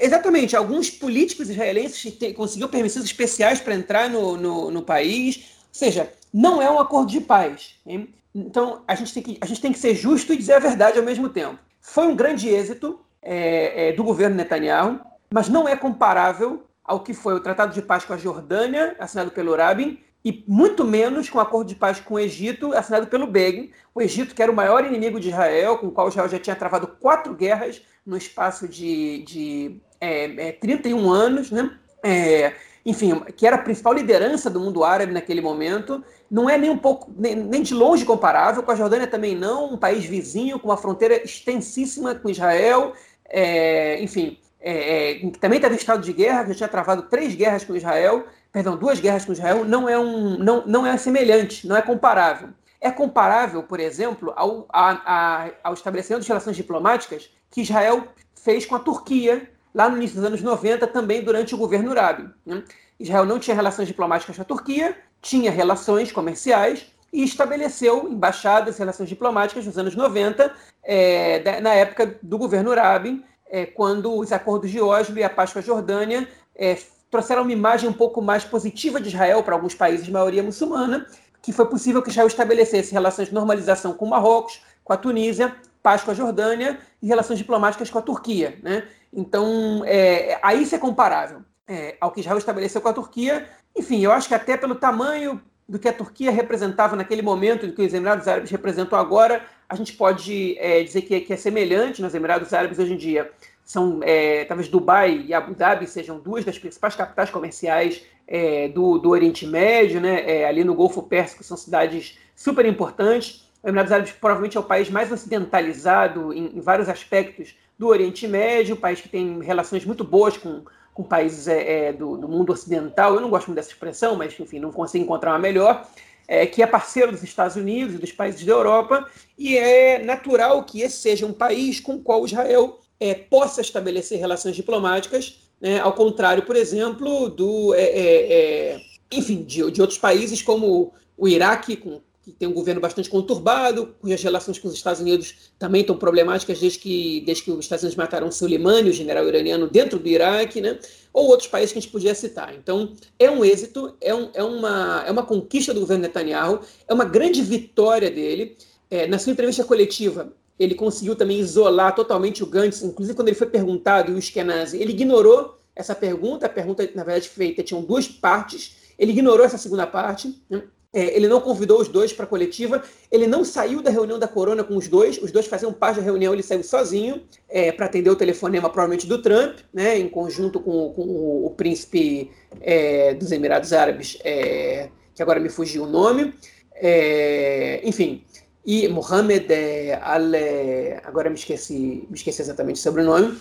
exatamente. Alguns políticos israelenses conseguiram permissões especiais para entrar no, no, no, país. Ou seja, não é um acordo de paz. Hein? Então, a gente, tem que, a gente tem que ser justo e dizer a verdade ao mesmo tempo. Foi um grande êxito é, é, do governo Netanyahu. mas não é comparável ao que foi o Tratado de Paz com a Jordânia, assinado pelo Rabin, e muito menos com o acordo de paz com o Egito, assinado pelo Begin. O Egito, que era o maior inimigo de Israel, com o qual Israel já tinha travado quatro guerras no espaço de, de é, é, 31 anos, né? É, enfim, que era a principal liderança do mundo árabe naquele momento, não é nem um pouco, nem, nem, de longe comparável com a Jordânia também não, um país vizinho com uma fronteira extensíssima com Israel, é, enfim, é, é, também estava em estado de guerra, já tinha travado três guerras com Israel, perdão, duas guerras com Israel, não é um, não, não é semelhante, não é comparável. É comparável, por exemplo, ao, a, a, ao estabelecimento de relações diplomáticas que Israel fez com a Turquia lá no início dos anos 90, também durante o governo Urabi. Né? Israel não tinha relações diplomáticas com a Turquia, tinha relações comerciais e estabeleceu embaixadas, relações diplomáticas nos anos 90, é, na época do governo Urabi, é, quando os acordos de Oslo e a paz com a Jordânia é, trouxeram uma imagem um pouco mais positiva de Israel para alguns países de maioria muçulmana, que foi possível que Israel estabelecesse relações de normalização com Marrocos, com a Tunísia, paz com a Jordânia e relações diplomáticas com a Turquia. Né? Então, é, aí isso é comparável é, ao que Israel estabeleceu com a Turquia. Enfim, eu acho que até pelo tamanho do que a Turquia representava naquele momento, do que os Emirados Árabes representam agora, a gente pode é, dizer que, que, é semelhante nos Emirados Árabes hoje em dia. São, é, talvez Dubai e Abu Dhabi sejam duas das principais capitais comerciais é, do, do, Oriente Médio, né? É, ali no Golfo Pérsico são cidades super importantes. Os Emirados Árabes provavelmente é o país mais ocidentalizado em, em vários aspectos do Oriente Médio, um país que tem relações muito boas com, com países é, é, do, do, mundo ocidental. Eu não gosto muito dessa expressão, mas enfim, não consigo encontrar uma melhor. É, que é parceiro dos Estados Unidos e dos países da Europa, e é natural que esse seja um país com o qual Israel é, possa estabelecer relações diplomáticas, né, ao contrário, por exemplo, do, é, é enfim, de, de, outros países como o Iraque, com, que tem um governo bastante conturbado, cujas relações com os Estados Unidos também estão problemáticas desde que, desde que os Estados Unidos mataram Soleimani, o general iraniano, dentro do Iraque, né? ou outros países que a gente podia citar. Então, é um êxito, é, um, é, uma, é uma conquista do governo Netanyahu, é uma grande vitória dele. É, na sua entrevista coletiva, ele conseguiu também isolar totalmente o Gantz, inclusive quando ele foi perguntado, e o Eskenazi, ele ignorou essa pergunta, a pergunta, na verdade, feita tinham duas partes, ele ignorou essa segunda parte, né? É, ele não convidou os dois para a coletiva, ele não saiu da reunião da Corona com os dois, os dois faziam parte da reunião, ele saiu sozinho é, para atender o telefonema, provavelmente do Trump, né, em conjunto com, com o, o, príncipe é, dos Emirados Árabes, é, que agora me fugiu o nome, é, enfim, e Mohamed é, Al. agora me esqueci, me esqueci exatamente sobre o nome,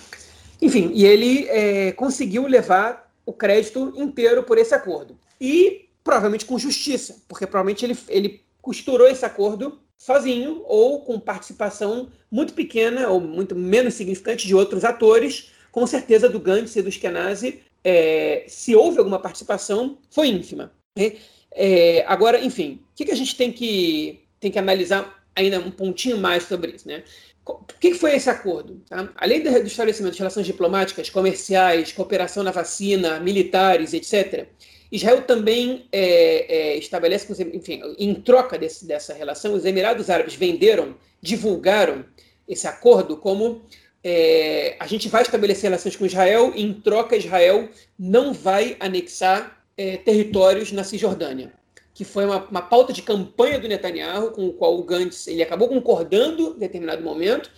enfim, e ele conseguiu levar o crédito inteiro por esse acordo. E provavelmente com justiça, porque provavelmente ele, ele costurou esse acordo sozinho ou com participação muito pequena ou muito menos significante de outros atores, com certeza do Gantz e do Eskenazi, é, se houve alguma participação, foi ínfima. Né? É, agora, enfim, o que, que a gente tem que, tem que analisar ainda um pontinho mais sobre isso? Né? O que foi esse acordo? Tá? Além do estabelecimento de relações diplomáticas, comerciais, cooperação na vacina, militares, etc., Israel também é, é, estabelece, enfim, em troca desse, dessa relação, os Emirados Árabes venderam, divulgaram esse acordo como é, a gente vai estabelecer relações com Israel e, em troca, Israel não vai anexar é, territórios na Cisjordânia, que foi uma, uma, pauta de campanha do Netanyahu, com o qual o Gantz ele acabou concordando em determinado momento.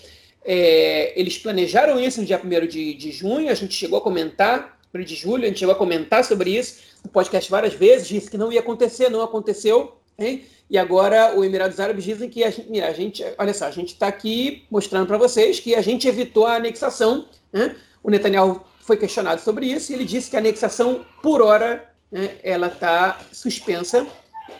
É, eles planejaram isso no dia 1 de, de junho, a gente chegou a comentar, 1 de julho, a gente chegou a comentar sobre isso, no podcast várias vezes, disse que não ia acontecer, não aconteceu, hein? E agora o Emirados Árabes dizem que a gente, a gente olha só, a gente está aqui mostrando para vocês que a gente evitou a anexação. Né? O Netanyahu foi questionado sobre isso e ele disse que a anexação, por hora, né, ela está suspensa,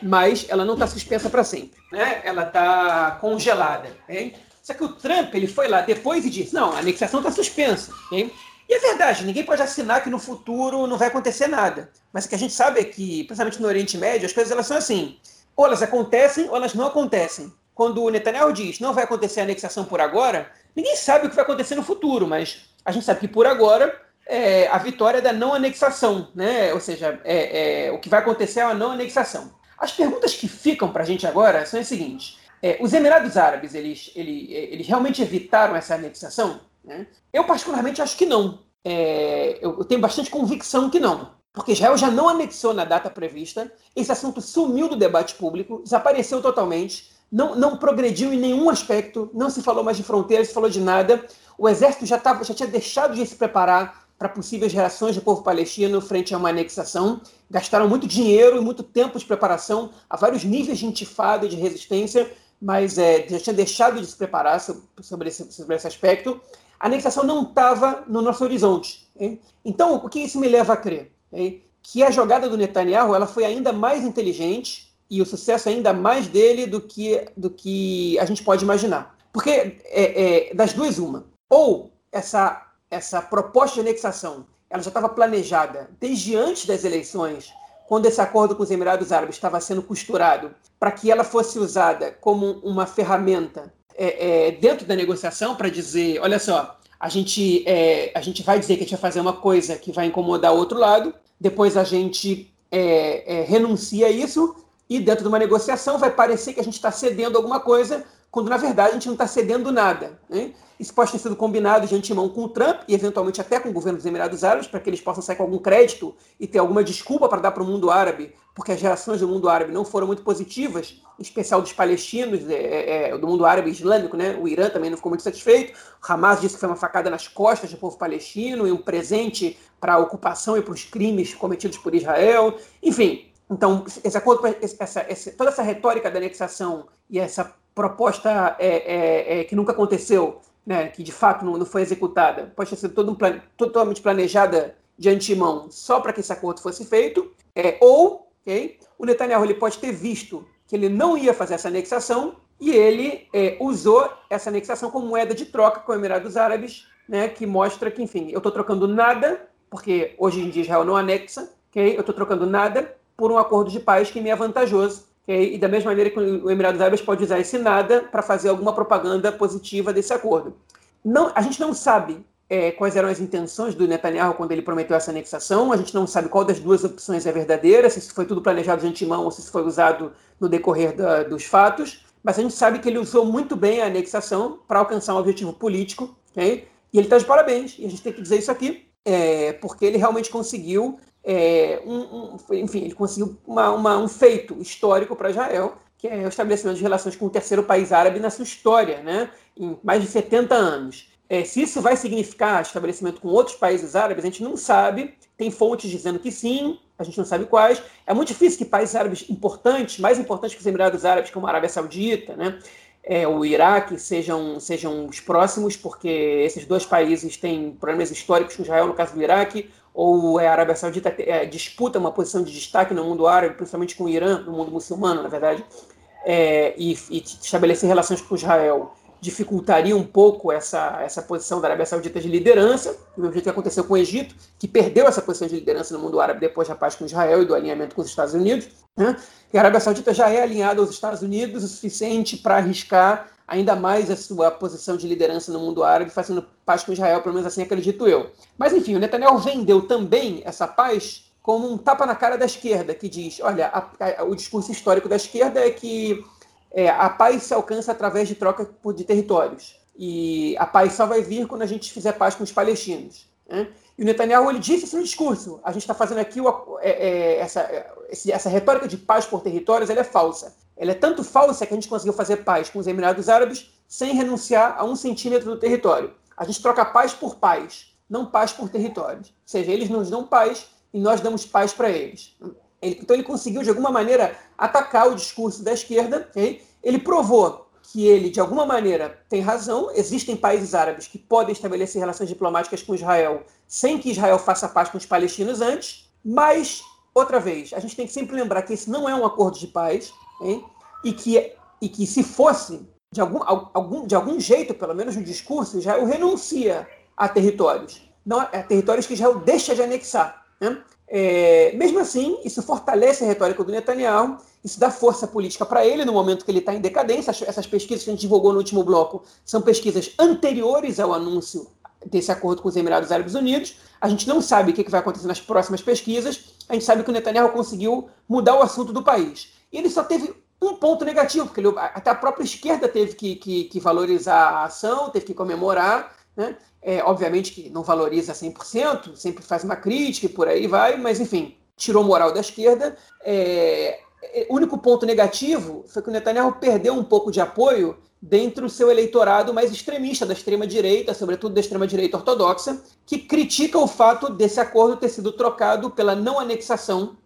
mas ela não está suspensa para sempre. Né? Ela está congelada. Hein? Só que o Trump ele foi lá depois e disse: não, a anexação está suspensa. Hein? E é verdade, ninguém pode assinar que no futuro não vai acontecer nada. Mas o que a gente sabe é que, principalmente no Oriente Médio, as coisas elas são assim. Ou elas acontecem ou elas não acontecem. Quando o Netanyahu diz não vai acontecer a anexação por agora, ninguém sabe o que vai acontecer no futuro, mas a gente sabe que por agora é a vitória é da não anexação, né? ou seja, é, é, o que vai acontecer é a não anexação. As perguntas que ficam para a gente agora são as seguintes. É, os Emirados Árabes, eles, eles, eles realmente evitaram essa anexação? Né? Eu, particularmente, acho que não. é, eu tenho bastante convicção que não. Porque Israel já não anexou na data prevista, esse assunto sumiu do debate público, desapareceu totalmente, não, não progrediu em nenhum aspecto, não se falou mais de fronteiras, se falou de nada. O exército já, tava, já tinha deixado de se preparar para possíveis reações do povo palestino frente a uma anexação. Gastaram muito dinheiro e muito tempo de preparação, a vários níveis de intifada e de resistência, mas é, já tinha deixado de se preparar sobre esse, sobre esse aspecto. A anexação não estava no nosso horizonte. Hein? Então, o que isso me leva a crer? Hein? Que a jogada do Netanyahu ela foi ainda mais inteligente e o sucesso ainda mais dele do que, do que a gente pode imaginar. Porque é, é, das duas, uma. Ou essa essa proposta de anexação ela já estava planejada desde antes das eleições, quando esse acordo com os Emirados Árabes estava sendo costurado, para que ela fosse usada como uma ferramenta é, é, dentro da negociação para dizer, olha só, a gente, é, a gente vai dizer que a gente vai fazer uma coisa que vai incomodar o outro lado, depois a gente é, é, renuncia a isso e dentro de uma negociação vai parecer que a gente está cedendo alguma coisa, quando na verdade a gente não está cedendo nada. Né? Isso pode ter sido combinado de antemão com o Trump e eventualmente até com o governo dos Emirados Árabes, para que eles possam sair com algum crédito e ter alguma desculpa para dar para o mundo árabe, porque as reações do mundo árabe não foram muito positivas, em especial dos palestinos, é, é, é do mundo árabe islâmico, né? O Irã também não ficou muito satisfeito. O Hamas disse que foi uma facada nas costas do povo palestino e um presente para a ocupação e para os crimes cometidos por Israel. Enfim, então, esse acordo, essa, essa, toda essa retórica da anexação e essa proposta é, é, é, que nunca aconteceu né, que de fato não, não foi executada, pode ter sido todo um plan, totalmente planejada de antemão só para que esse acordo fosse feito, é, ou okay, o Netanyahu ele pode ter visto que ele não ia fazer essa anexação e ele é, usou essa anexação como moeda de troca com os Emirados Árabes, né, que mostra que, enfim, eu estou trocando nada, porque hoje em dia Israel não anexa, okay, eu estou trocando nada por um acordo de paz que me é vantajoso Okay? E da mesma maneira que o Emirados Árabes pode usar esse nada para fazer alguma propaganda positiva desse acordo. Não, a gente não sabe é, quais eram as intenções do Netanyahu quando ele prometeu essa anexação, a gente não sabe qual das duas opções é verdadeira, se isso foi tudo planejado de antemão ou se isso foi usado no decorrer da, dos fatos, mas a gente sabe que ele usou muito bem a anexação para alcançar um objetivo político, okay? e ele está de parabéns, e a gente tem que dizer isso aqui, é, porque ele realmente conseguiu é, um, um, enfim, ele conseguiu uma, uma, um feito histórico para Israel, que é o estabelecimento de relações com o terceiro país árabe na sua história, né, em mais de 70 anos. É, se isso vai significar estabelecimento com outros países árabes, a gente não sabe. Tem fontes dizendo que sim, a gente não sabe quais. É muito difícil que países árabes importantes, mais importantes que os Emirados Árabes, como a Arábia Saudita, né, é, o Iraque, sejam, sejam os próximos, porque esses dois países têm problemas históricos com Israel, no caso do Iraque, ou a Arábia Saudita é, disputa uma posição de destaque no mundo árabe, principalmente com o Irã, no mundo muçulmano, na verdade, é, e, e, estabelecer relações com Israel dificultaria um pouco essa, essa posição da Arábia Saudita de liderança, do mesmo jeito que aconteceu com o Egito, que perdeu essa posição de liderança no mundo árabe depois da paz com Israel e do alinhamento com os Estados Unidos. Né? E a Arábia Saudita já é alinhada aos Estados Unidos o suficiente para arriscar ainda mais a sua posição de liderança no mundo árabe, fazendo paz com Israel, pelo menos assim acredito eu. Mas enfim, o Netanyahu vendeu também essa paz como um tapa na cara da esquerda, que diz: olha, a, a, o discurso histórico da esquerda é que é, a paz se alcança através de troca de territórios. E a paz só vai vir quando a gente fizer paz com os palestinos. Né? E o Netanyahu ele disse isso no discurso. A gente está fazendo aqui o, é, é, essa, essa retórica de paz por territórios, ela é falsa. Ela é tanto falsa que a gente conseguiu fazer paz com os Emirados Árabes sem renunciar a um centímetro do território. A gente troca paz por paz, não paz por territórios. Ou seja, eles nos dão paz e nós damos paz para eles. Ele, então ele conseguiu, de alguma maneira, atacar o discurso da esquerda. Okay? Ele provou que ele, de alguma maneira, tem razão. Existem países árabes que podem estabelecer relações diplomáticas com Israel sem que Israel faça paz com os palestinos antes. Mas, outra vez, a gente tem que sempre lembrar que esse não é um acordo de paz hein? e, que, e que, se fosse, de algum, algum, de algum jeito, pelo menos no discurso, Israel renuncia a territórios. Não, a territórios que Israel deixa de anexar. Né? É, mesmo assim, isso fortalece a retórica do Netanyahu, isso dá força política para ele no momento que ele está em decadência. Essas pesquisas que a gente divulgou no último bloco são pesquisas anteriores ao anúncio desse acordo com os Emirados Árabes Unidos. A gente não sabe o que vai acontecer nas próximas pesquisas. A gente sabe que o Netanyahu conseguiu mudar o assunto do país. E ele só teve um ponto negativo, porque ele, até a própria esquerda teve que, que, que valorizar a ação, teve que comemorar. Né? É, obviamente que não valoriza 100%, sempre faz uma crítica e por aí vai, mas enfim, tirou moral da esquerda. É, é, o único ponto negativo foi que o Netanyahu perdeu um pouco de apoio dentro do seu eleitorado mais extremista, da extrema-direita, sobretudo da extrema-direita ortodoxa, que critica o fato desse acordo ter sido trocado pela não anexação,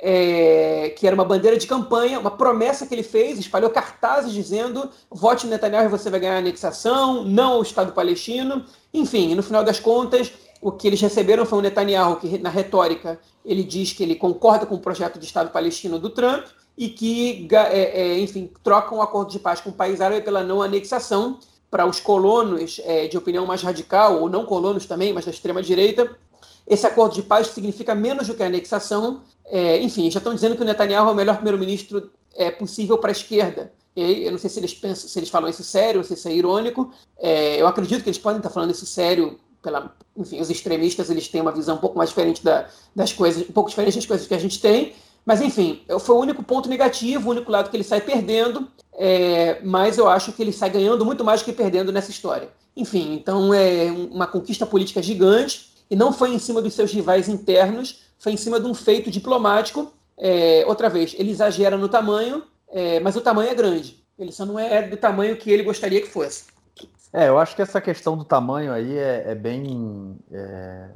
é, que era uma bandeira de campanha, uma promessa que ele fez, espalhou cartazes dizendo vote no Netanyahu e você vai ganhar a anexação, não ao Estado palestino. Enfim, no final das contas, o que eles receberam foi um Netanyahu que, na retórica, ele diz que ele concorda com o projeto de Estado palestino do Trump, e que, é, é, enfim, trocam um acordo de paz com o país árabe pela não anexação para os colonos é, de opinião mais radical, ou não colonos também, mas da extrema-direita. Esse acordo de paz significa menos do que a anexação. É, enfim, já estão dizendo que o Netanyahu é o melhor primeiro-ministro é, possível para a esquerda. Eu não sei se eles pensam, se eles falam isso sério, se isso é irônico. É, eu acredito que eles podem estar falando isso sério pela, enfim, os extremistas eles têm uma visão um pouco mais diferente da, das coisas, um pouco diferente das coisas que a gente tem. Mas, enfim, foi o único ponto negativo, o único lado que ele sai perdendo, é, mas eu acho que ele sai ganhando muito mais do que perdendo nessa história. Enfim, então é uma conquista política gigante, e não foi em cima dos seus rivais internos, foi em cima de um feito diplomático. É, outra vez, ele exagera no tamanho, é, mas o tamanho é grande. Ele só não é do tamanho que ele gostaria que fosse. É, eu acho que essa questão do tamanho aí é, é bem é,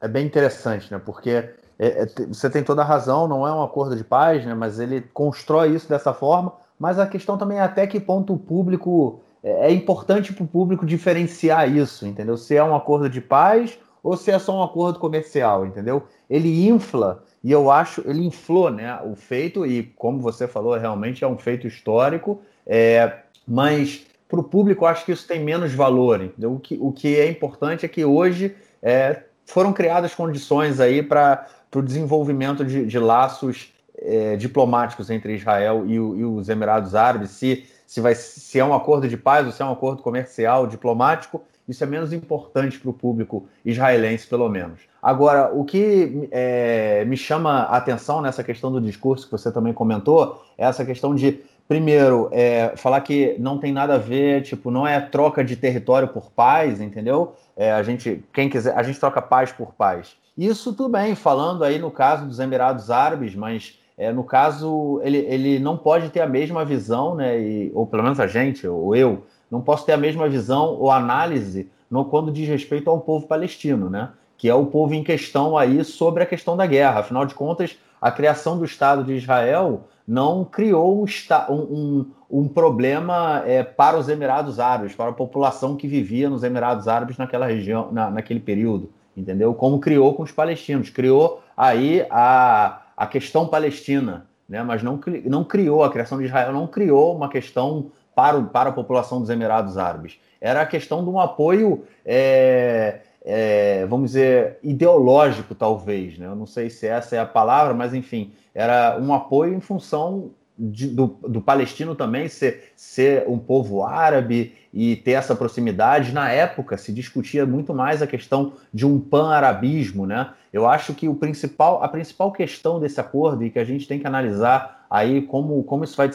é, bem interessante, né? Porque é, é, você tem toda a razão, não é um acordo de paz, né, mas ele constrói isso dessa forma. Mas a questão também é até que ponto o público. É, é importante para o público diferenciar isso, entendeu? Se é um acordo de paz ou se é só um acordo comercial, entendeu? Ele infla, e eu acho, ele inflou né, o feito, e como você falou, realmente é um feito histórico, é, mas para o público eu acho que isso tem menos valor. Entendeu? O, que, o que é importante é que hoje é, foram criadas condições aí para o desenvolvimento de, de laços é, diplomáticos entre Israel e, e, os Emirados Árabes, se, se, vai, se é um acordo de paz ou se é um acordo comercial, diplomático, isso é menos importante para o público israelense, pelo menos. Agora, o que é, me chama a atenção nessa questão do discurso que você também comentou é essa questão de, primeiro, é, falar que não tem nada a ver, tipo, não é troca de território por paz, entendeu? É, a gente, quem quiser, a gente troca paz por paz. Isso tudo bem, falando aí no caso dos Emirados Árabes, mas é, no caso ele, ele não pode ter a mesma visão, né? E, ou pelo menos a gente, ou eu, não posso ter a mesma visão ou análise no, quando diz respeito ao povo palestino, né? Que é o povo em questão aí sobre a questão da guerra. Afinal de contas, a criação do Estado de Israel não criou um, um, um problema é, para os Emirados Árabes, para a população que vivia nos Emirados Árabes naquela região, na, naquele período entendeu? Como criou com os palestinos, criou aí a, a questão palestina, né? Mas não, não criou a criação de Israel, não criou uma questão para, para a população dos Emirados Árabes. Era a questão de um apoio, é, é, vamos dizer, ideológico, talvez. Né? Eu não sei se essa é a palavra, mas enfim, era um apoio em função de, do, do, palestino também ser, ser um povo árabe e ter essa proximidade. Na época se discutia muito mais a questão de um pan-arabismo, né? Eu acho que o principal, a principal questão desse acordo e que a gente tem que analisar aí como, como isso vai,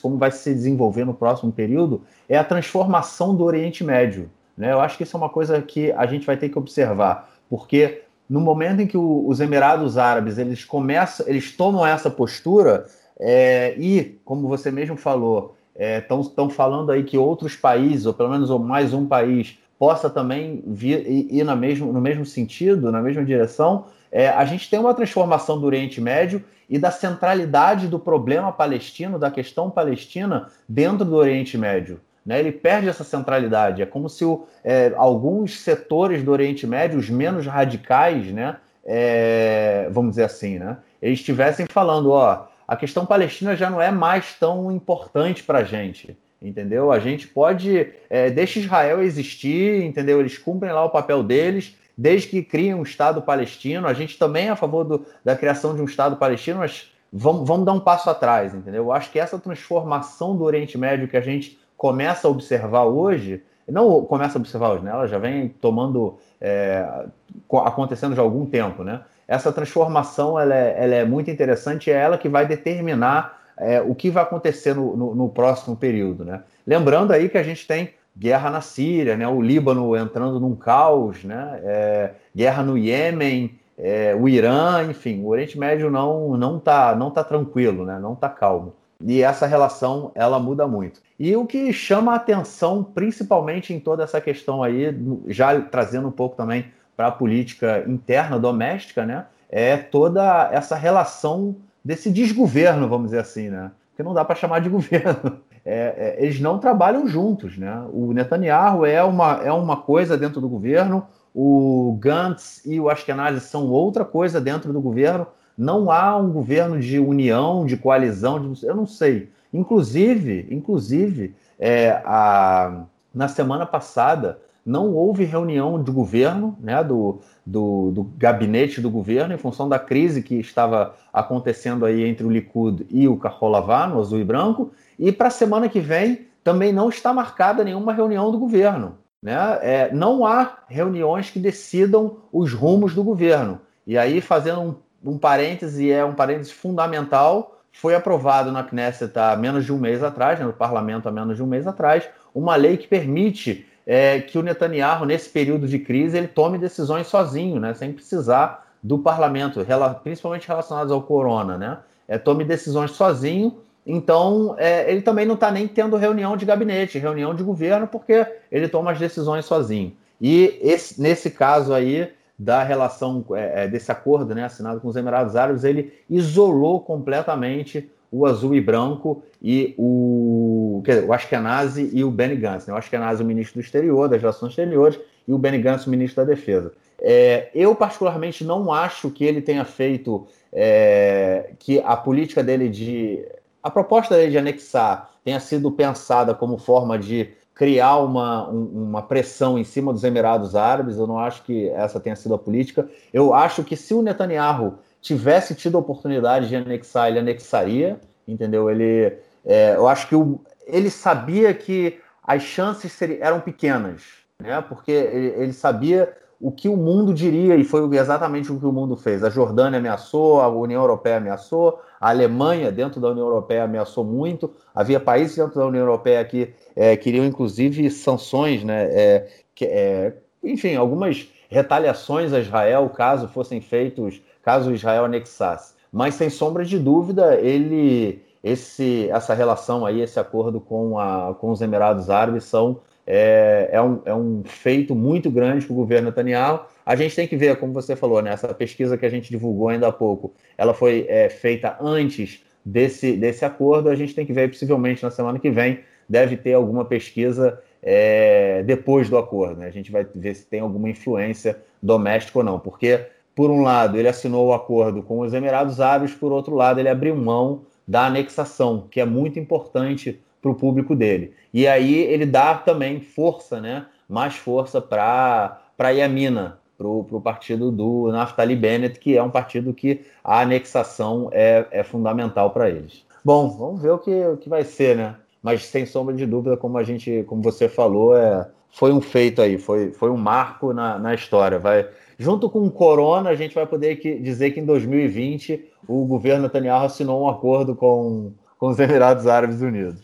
como vai se desenvolver no próximo período é a transformação do Oriente Médio. Né? Eu acho que isso é uma coisa que a gente vai ter que observar, porque no momento em que o, os Emirados Árabes eles começam, eles tomam essa postura, é, e, como você mesmo falou, estão é, falando aí que outros países, ou pelo menos mais um país, possa também vir ir na mesmo, no mesmo sentido, na mesma direção. É, a gente tem uma transformação do Oriente Médio e da centralidade do problema palestino, da questão palestina, dentro do Oriente Médio. Né? Ele perde essa centralidade. É como se o, é, alguns setores do Oriente Médio, os menos radicais, né, é, vamos dizer assim, né, eles estivessem falando: ó, a questão palestina já não é mais tão importante para a gente, entendeu? A gente pode, é, deixa Israel existir, entendeu? Eles cumprem lá o papel deles, desde que criem um Estado palestino. A gente também é a favor do, da criação de um Estado palestino, mas vamos, vamos dar um passo atrás, entendeu? Eu acho que essa transformação do Oriente Médio que a gente começa a observar hoje, não começa a observar hoje, né? Ela já vem tomando, é, acontecendo já há algum tempo, né? essa transformação ela é, ela é muito interessante, é ela que vai determinar é, o que vai acontecer no, no, no, próximo período. Né? Lembrando aí que a gente tem guerra na Síria, né? o Líbano entrando num caos, né? É, guerra no Iêmen, é, o Irã, enfim, o Oriente Médio não não está não tá tranquilo, né? não está calmo. E essa relação ela muda muito. E o que chama a atenção, principalmente em toda essa questão aí, já trazendo um pouco também para a política interna doméstica, né? É toda essa relação desse desgoverno, vamos dizer assim, né? Que não dá para chamar de governo. É, é, eles não trabalham juntos, né? O Netanyahu é uma, é uma coisa dentro do governo, o Gantz e o Ashkenazi são outra coisa dentro do governo. Não há um governo de união, de coalizão, de, eu não sei. Inclusive, inclusive, é, a, na semana passada não houve reunião de governo, né, do, do, do, gabinete do governo, em função da crise que estava acontecendo aí entre o Likud e o Carrolavá, no azul e branco, e para a semana que vem também não está marcada nenhuma reunião do governo. Né? É, não há reuniões que decidam os rumos do governo. E aí, fazendo um, um parêntese, é um parêntese fundamental, foi aprovado na Knesset há menos de um mês atrás, né, no parlamento há menos de um mês atrás, uma lei que permite é, que o Netanyahu, nesse período de crise, ele tome decisões sozinho, né, sem precisar do parlamento, principalmente relacionadas ao corona, né? É, tome decisões sozinho. Então, é, ele também não está nem tendo reunião de gabinete, reunião de governo, porque ele toma as decisões sozinho. E esse, nesse caso aí, da relação é, é desse acordo né, assinado com os Emirados Árabes, ele isolou completamente o azul e branco e o, quer dizer, o Ashkenazi e o Benny Gantz. Né? O Ashkenazi, o ministro do exterior, das relações exteriores, e o Benny Gantz, o ministro da defesa. É, eu, particularmente, não acho que ele tenha feito é, que a política dele de. A proposta dele de anexar tenha sido pensada como forma de criar uma, um, uma pressão em cima dos Emirados Árabes. Eu não acho que essa tenha sido a política. Eu acho que se o Netanyahu tivesse tido a oportunidade de anexar, ele anexaria, entendeu? Ele, é, eu acho que o, ele sabia que as chances seriam, eram pequenas, né? Porque ele, ele, sabia o que o mundo diria e foi exatamente o que o mundo fez. A Jordânia ameaçou, a União Europeia ameaçou, a Alemanha dentro da União Europeia ameaçou muito. Havia países dentro da União Europeia que é, queriam inclusive sanções, né? É, que, é, enfim, algumas retaliações a Israel caso fossem feitos caso Israel anexasse. Mas sem sombra de dúvida, ele esse essa relação aí, esse acordo com, a, com os Emirados Árabes são é, é, um, é um feito muito grande para o governo Netanyahu. A gente tem que ver, como você falou, né, essa pesquisa que a gente divulgou ainda há pouco, ela foi é, feita antes desse, desse acordo. A gente tem que ver, possivelmente na semana que vem, deve ter alguma pesquisa é, depois do acordo. Né? A gente vai ver se tem alguma influência doméstica ou não, porque por um lado, ele assinou o acordo com os Emirados Árabes, por outro lado, ele abriu mão da anexação, que é muito importante para o público dele. E aí ele dá também força, né, mais força para a Yamina, para o partido do Naftali Bennett, que é um partido que a anexação é, é fundamental para eles. Bom, vamos ver o que, o que vai ser, né? Mas sem sombra de dúvida, como a gente, como você falou, é, foi um feito aí, foi, foi um marco na, na história. Vai, Junto com o Corona, a gente vai poder que, dizer que em 2020 o governo Netanyahu assinou um acordo com, com os Emirados Árabes Unidos.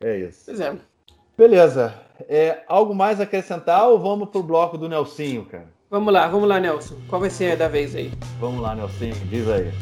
É isso. Pois é. Beleza. É, algo mais a acrescentar ou vamos pro bloco do Nelsinho, cara? Vamos lá, vamos lá, Nelson. Qual vai ser a da vez aí? Vamos lá, Nelsinho, diz aí.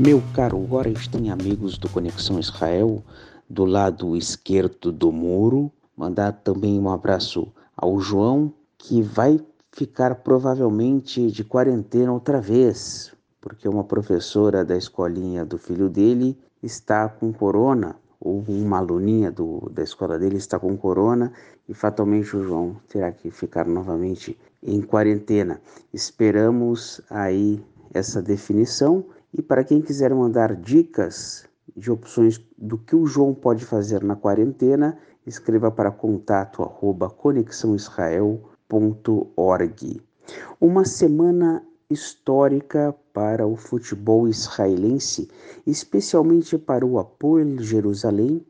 Meu caro Gorenstein, amigos do Conexão Israel, do lado esquerdo do muro, Mandar também um abraço ao João, que vai ficar provavelmente de quarentena outra vez, porque uma professora da escolinha do filho dele está com corona, ou uma aluninha do, da escola dele está com corona, e fatalmente o João terá que ficar novamente em quarentena. Esperamos aí essa definição. E para quem quiser mandar dicas de opções do que o João pode fazer na quarentena, escreva para contato arroba conexãoisrael.org. Uma semana histórica para o futebol israelense, especialmente para o Apoel Jerusalém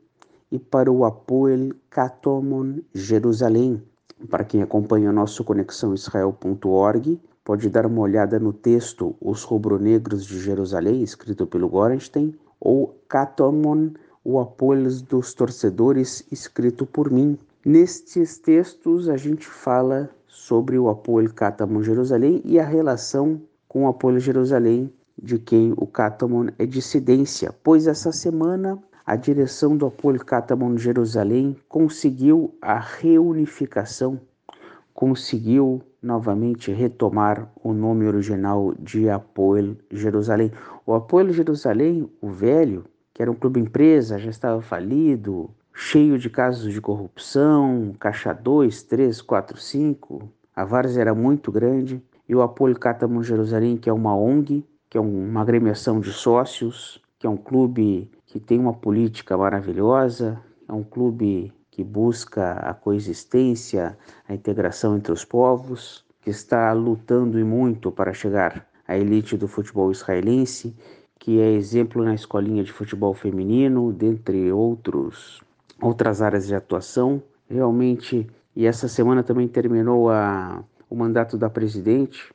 e para o Apoel Katomon Jerusalém. Para quem acompanha nosso conexãoisrael.org, pode dar uma olhada no texto Os Rubro-Negros de Jerusalém, escrito pelo Gorenstein, ou Katomon o apoio dos torcedores escrito por mim. Nestes textos a gente fala sobre o apoio Catamon Jerusalém e a relação com o apoio Jerusalém de quem o Catamon é dissidência, pois essa semana a direção do apoio Catamon Jerusalém conseguiu a reunificação, conseguiu novamente retomar o nome original de Apoio Jerusalém. O Apoio Jerusalém, o velho, que era um clube empresa, já estava falido, cheio de casos de corrupção, caixa 2, 3, 4, 5. A várzea era muito grande. E o Apoio Catamon Jerusalém, que é uma ONG, que é uma agremiação de sócios, que é um clube que tem uma política maravilhosa, é um clube que busca a coexistência, a integração entre os povos, que está lutando e muito para chegar à elite do futebol israelense, que é exemplo na escolinha de futebol feminino, dentre outros outras áreas de atuação. Realmente, e essa semana também terminou a, o mandato da presidente,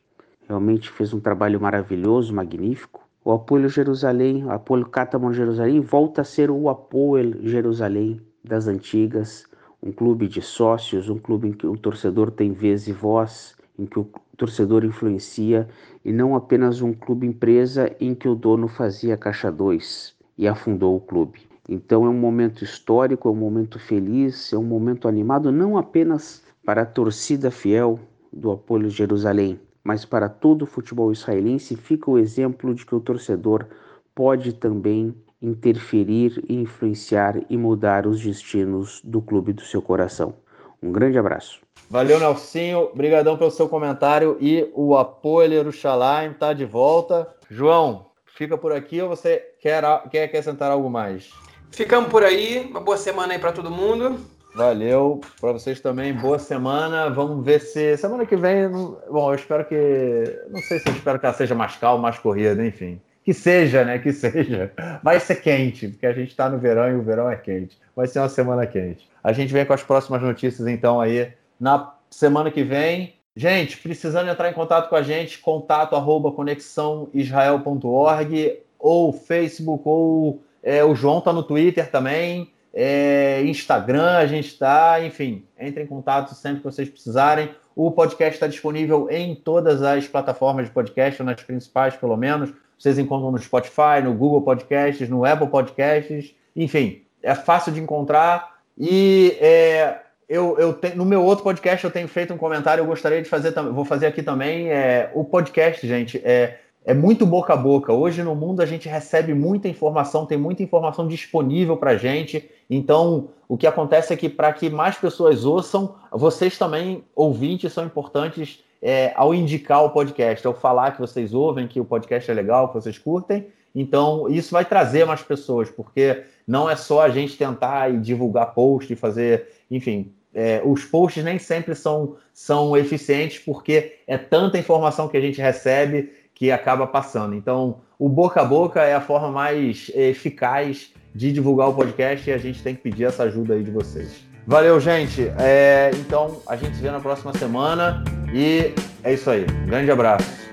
realmente fez um trabalho maravilhoso, magnífico. O Apoio Jerusalém, o Apoio Catamon Jerusalém, volta a ser o Apoio Jerusalém das antigas, um clube de sócios, um clube em que o torcedor tem vez e voz, em que o torcedor influencia, e não apenas um clube empresa em que o dono fazia caixa 2 e afundou o clube. Então é um momento histórico, é um momento feliz, é um momento animado, não apenas para a torcida fiel do Apoio Jerusalém, mas para todo o futebol israelense fica o exemplo de que o torcedor pode também interferir, influenciar e mudar os destinos do clube do seu coração. Um grande abraço. Valeu, Nelsinho. Obrigadão pelo seu comentário e o apoio Jerusalém está de volta. João, fica por aqui ou você quer, quer acrescentar algo mais? Ficamos por aí. Uma boa semana aí para todo mundo. Valeu para vocês também. Boa semana. Vamos ver se semana que vem. Bom, eu espero que. Não sei se eu espero que ela seja mais calma, mais corrida, enfim. Que seja, né? Que seja. Vai ser quente, porque a gente está no verão e o verão é quente. Vai ser uma semana quente. A gente vem com as próximas notícias, então, aí na semana que vem. Gente, precisando entrar em contato com a gente, contato arroba conexãoisrael.org ou Facebook, ou é, o João tá no Twitter também é, Instagram, a gente está, enfim, entre em contato sempre que vocês precisarem. O podcast está disponível em todas as plataformas de podcast, nas principais, pelo menos. Vocês encontram no Spotify, no Google Podcasts, no Apple Podcasts, enfim, é fácil de encontrar. E é, eu, eu te, no meu outro podcast eu tenho feito um comentário, eu gostaria de fazer, vou fazer aqui também. É, o podcast, gente, é é muito boca a boca. Hoje no mundo a gente recebe muita informação, tem muita informação disponível para gente. Então, o que acontece é que para que mais pessoas ouçam, vocês também, ouvintes, são importantes é, ao indicar o podcast, ao falar que vocês ouvem, que o podcast é legal, que vocês curtem. Então, isso vai trazer mais pessoas, porque não é só a gente tentar e divulgar post e fazer, enfim, é, os posts nem sempre são, são eficientes, porque é tanta informação que a gente recebe que acaba passando. Então, o boca a boca é a forma mais eficaz de divulgar o podcast e a gente tem que pedir essa ajuda aí de vocês. Valeu, gente. É, então, a gente se vê na próxima semana e é isso aí. Um grande abraço.